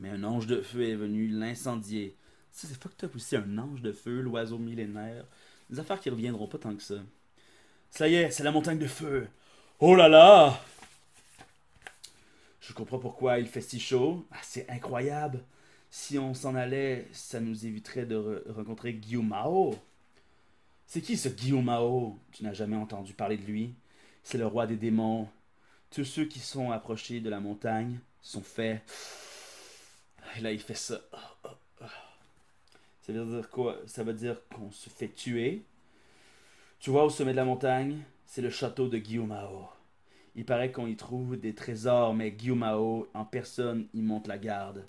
Mais un ange de feu est venu l'incendier. Ça, c'est fucked up aussi, un ange de feu, l'oiseau millénaire. Des affaires qui reviendront pas tant que ça. Ça y est, c'est la montagne de feu. Oh là là Je comprends pourquoi il fait si chaud. Ah, c'est incroyable. Si on s'en allait, ça nous éviterait de rencontrer Guillaume. C'est qui ce Guillaume Tu n'as jamais entendu parler de lui C'est le roi des démons. Tous ceux qui sont approchés de la montagne sont faits. Et là, il fait ça. Ça veut dire quoi? Ça veut dire qu'on se fait tuer. Tu vois, au sommet de la montagne, c'est le château de Guillaume Il paraît qu'on y trouve des trésors, mais Guillaume en personne, y monte la garde.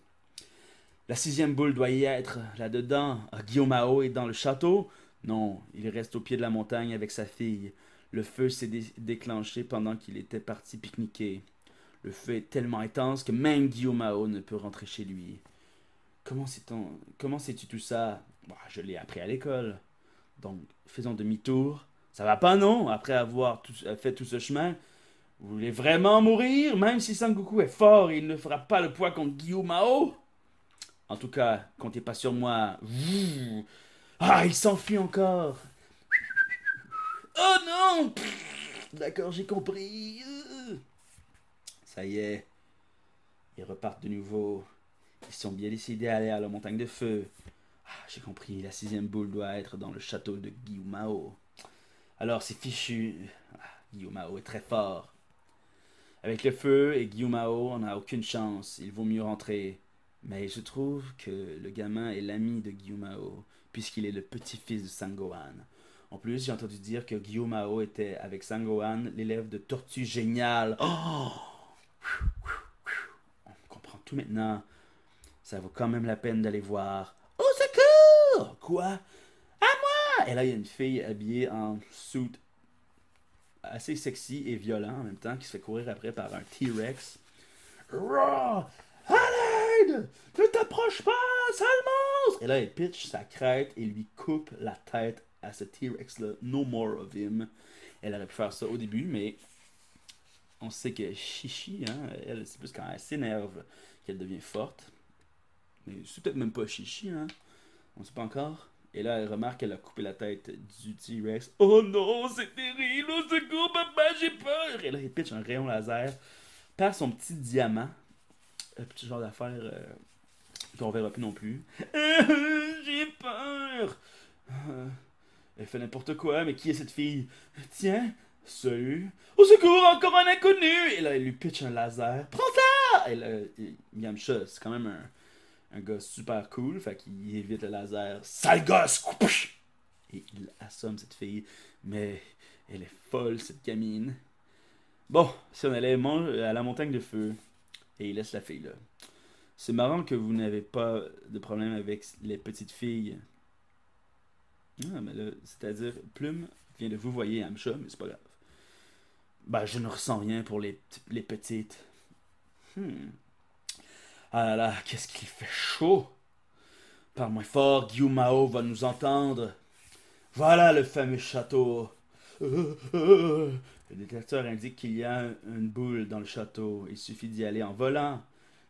La sixième boule doit y être, là-dedans. Guillaume est dans le château Non, il reste au pied de la montagne avec sa fille. Le feu s'est déclenché pendant qu'il était parti pique-niquer. Le feu est tellement intense que même Guillaume ne peut rentrer chez lui. Comment sais-tu tout ça? Bah, Je l'ai appris à l'école. Donc, faisons demi-tour ça va pas, non? Après avoir euh, fait tout ce chemin, vous voulez vraiment mourir? Même si Sangoku est fort, il ne fera pas le poids contre Guillaume Mao? En tout cas, comptez pas sur moi. Ah, il s'enfuit encore Oh non D'accord, j'ai compris. Ça y est. Ils repartent de nouveau. Ils sont bien décidés à aller à la montagne de feu. Ah, j'ai compris, la sixième boule doit être dans le château de Guillaume Alors c'est fichu. Ah, est très fort. Avec le feu et Guillaume on n'a aucune chance. Il vaut mieux rentrer. Mais je trouve que le gamin est l'ami de Guillaume puisqu'il est le petit-fils de Sangohan. En plus, j'ai entendu dire que Guillaume était avec Sangohan, l'élève de Tortue Génial. Oh! On comprend tout maintenant. Ça vaut quand même la peine d'aller voir. Au secours! Quoi? À moi! Et là, il y a une fille habillée en suit assez sexy et violent en même temps qui se fait courir après par un T-Rex. À l'aide! Ne t'approche pas, sale monstre! Et là, il pitch sa crête et lui coupe la tête à ce T-Rex-là. No more of him. Elle aurait pu faire ça au début, mais on sait que Chichi, hein, elle, c'est plus quand elle s'énerve qu'elle devient forte. Mais c'est peut-être même pas Chichi, hein. On sait pas encore. Et là, elle remarque qu'elle a coupé la tête du T-Rex. Oh non, c'est terrible, au secours, papa, j'ai peur! Et là, il pitch un rayon laser par son petit diamant. Un petit genre d'affaire euh, qu'on verra plus non plus. j'ai peur! Elle fait n'importe quoi, mais qui est cette fille? Tiens, salut. Au secours, encore un inconnu! Et là, il lui pitch un laser. Prends ça! Et là, Yamcha, c'est quand même un un gars super cool, fait qu'il évite le laser. Sale gosse! Et il assomme cette fille. Mais elle est folle, cette gamine. Bon, si on allait à la montagne de feu, et il laisse la fille là. C'est marrant que vous n'avez pas de problème avec les petites filles. Ah, mais c'est-à-dire, Plume vient de vous voyer Amcha, mais c'est pas grave. Ben, je ne ressens rien pour les, les petites. Hmm. Ah là là, qu'est-ce qu'il fait chaud. Par moins fort, Guillaume va nous entendre. Voilà le fameux château. Le détecteur indique qu'il y a une boule dans le château. Il suffit d'y aller en volant.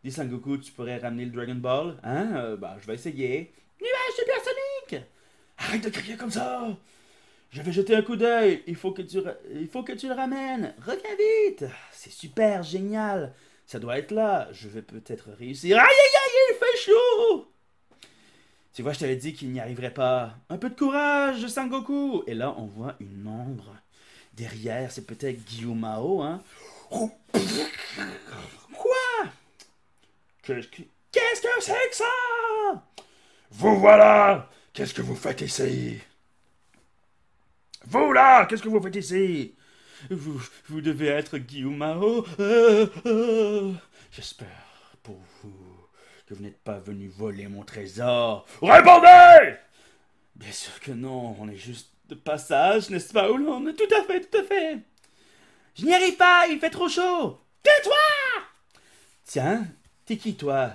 Dis Sangoku, tu pourrais ramener le Dragon Ball Hein? Euh, Bah, je vais essayer. Arrête de crier comme ça Je vais jeter un coup d'œil. Il faut que tu, il faut que tu le ramènes. Reviens vite. C'est super génial. Ça doit être là. Je vais peut-être réussir. Aïe aïe aïe, il fait chaud Tu vois, je t'avais dit qu'il n'y arriverait pas. Un peu de courage, Sangoku Et là, on voit une ombre. Derrière, c'est peut-être Guillaume hein Quoi? Qu'est-ce que c'est que ça? Vous voilà Qu'est-ce que vous faites ici? Vous là Qu'est-ce que vous faites ici? Vous, devez être Guillaume Mao. Euh, euh. J'espère pour vous que vous n'êtes pas venu voler mon trésor. Répondez Bien sûr que non, on est juste de passage, n'est-ce pas, Oulon? Tout à fait, tout à fait. Je n'y arrive pas, il fait trop chaud. Tais-toi Tiens, t'es qui, toi?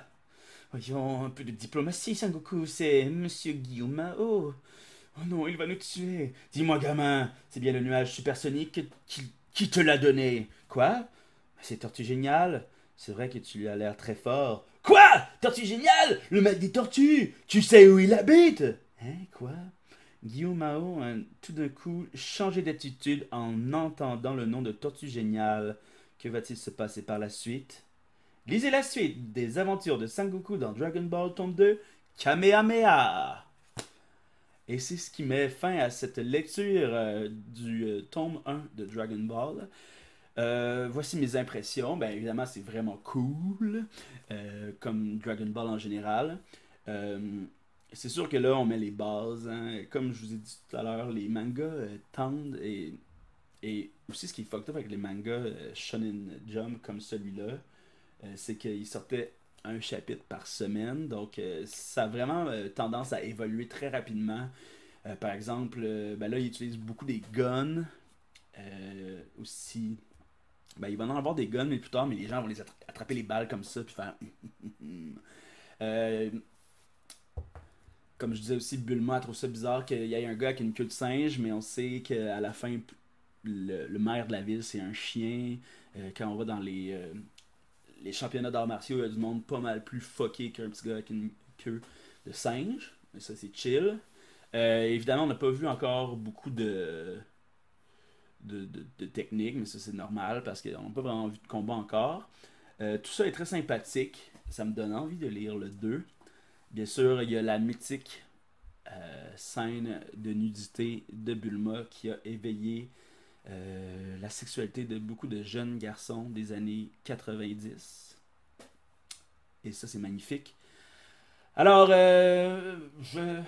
Voyons, un peu de diplomatie, Sangoku, c'est Monsieur Guillaume. Oh non, il va nous tuer. Dis-moi, gamin, c'est bien le nuage supersonique qui, qui te l'a donné. Quoi? C'est Tortue Génial. C'est vrai que tu lui as l'air très fort. Quoi? Tortue Génial Le maître des tortues? Tu sais où il habite? Hein, quoi? Guillaume Mao a tout d'un coup changé d'attitude en entendant le nom de Tortue Génial. Que va-t-il se passer par la suite? Lisez la suite des aventures de Sangoku dans Dragon Ball Tome 2, Kamehameha et c'est ce qui met fin à cette lecture euh, du euh, tome 1 de Dragon Ball. Euh, voici mes impressions. Ben, évidemment, c'est vraiment cool, comme Dragon Ball en général. c'est sûr que là, on met les bases. Hein. Comme je vous ai dit tout à l'heure, les mangas tendent et, et aussi ce qui est fucked up avec les mangas Shonen Jump comme celui-là, c'est qu'ils sortaient un chapitre par semaine. Donc, euh, ça a vraiment euh, tendance à évoluer très rapidement. Euh, par exemple, ben là, il utilise beaucoup des guns. aussi, ben, il va en avoir des guns, mais plus tard, mais les gens vont les attraper les balles comme ça, puis faire. comme je disais aussi, Bulma trouve ça bizarre qu'il y ait un gars qui a une queue de singe, mais on sait qu'à la fin, le, maire de la ville, c'est un chien. quand on va dans les, les championnats d'arts martiaux, il y a du monde pas mal plus fucké qu'un petit gars avec une queue de singe. Mais ça, c'est chill. Euh, évidemment, on n'a pas vu encore beaucoup de, de, de, techniques, mais ça, c'est normal parce qu'on n'a pas vraiment vu de combat encore. Euh, tout ça est très sympathique. ça me donne envie de lire le 2. Bien sûr, il y a la mythique euh, scène de nudité de Bulma qui a éveillé euh, la sexualité de beaucoup de jeunes garçons des années 90. Et ça, c'est magnifique. Alors, euh, je...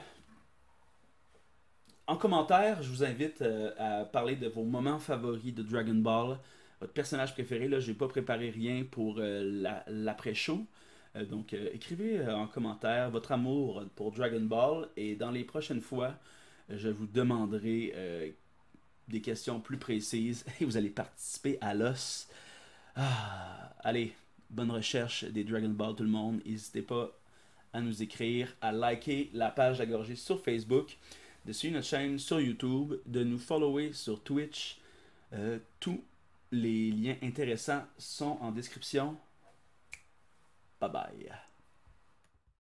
en commentaire, je vous invite à parler de vos moments favoris de Dragon Ball, votre personnage préféré. Là, j'ai pas préparé rien pour l'après-show. Euh, donc, euh, écrivez euh, en commentaire votre amour pour Dragon Ball et dans les prochaines fois, je vous demanderai des questions plus précises et vous allez participer à l'os. Ah, allez, bonne recherche des Dragon Ball tout le monde. N'hésitez pas à nous écrire, à liker la page d'Agorgé sur Facebook, de suivre notre chaîne sur YouTube, de nous follower sur Twitch. tous les liens intéressants sont en description. Bye bye.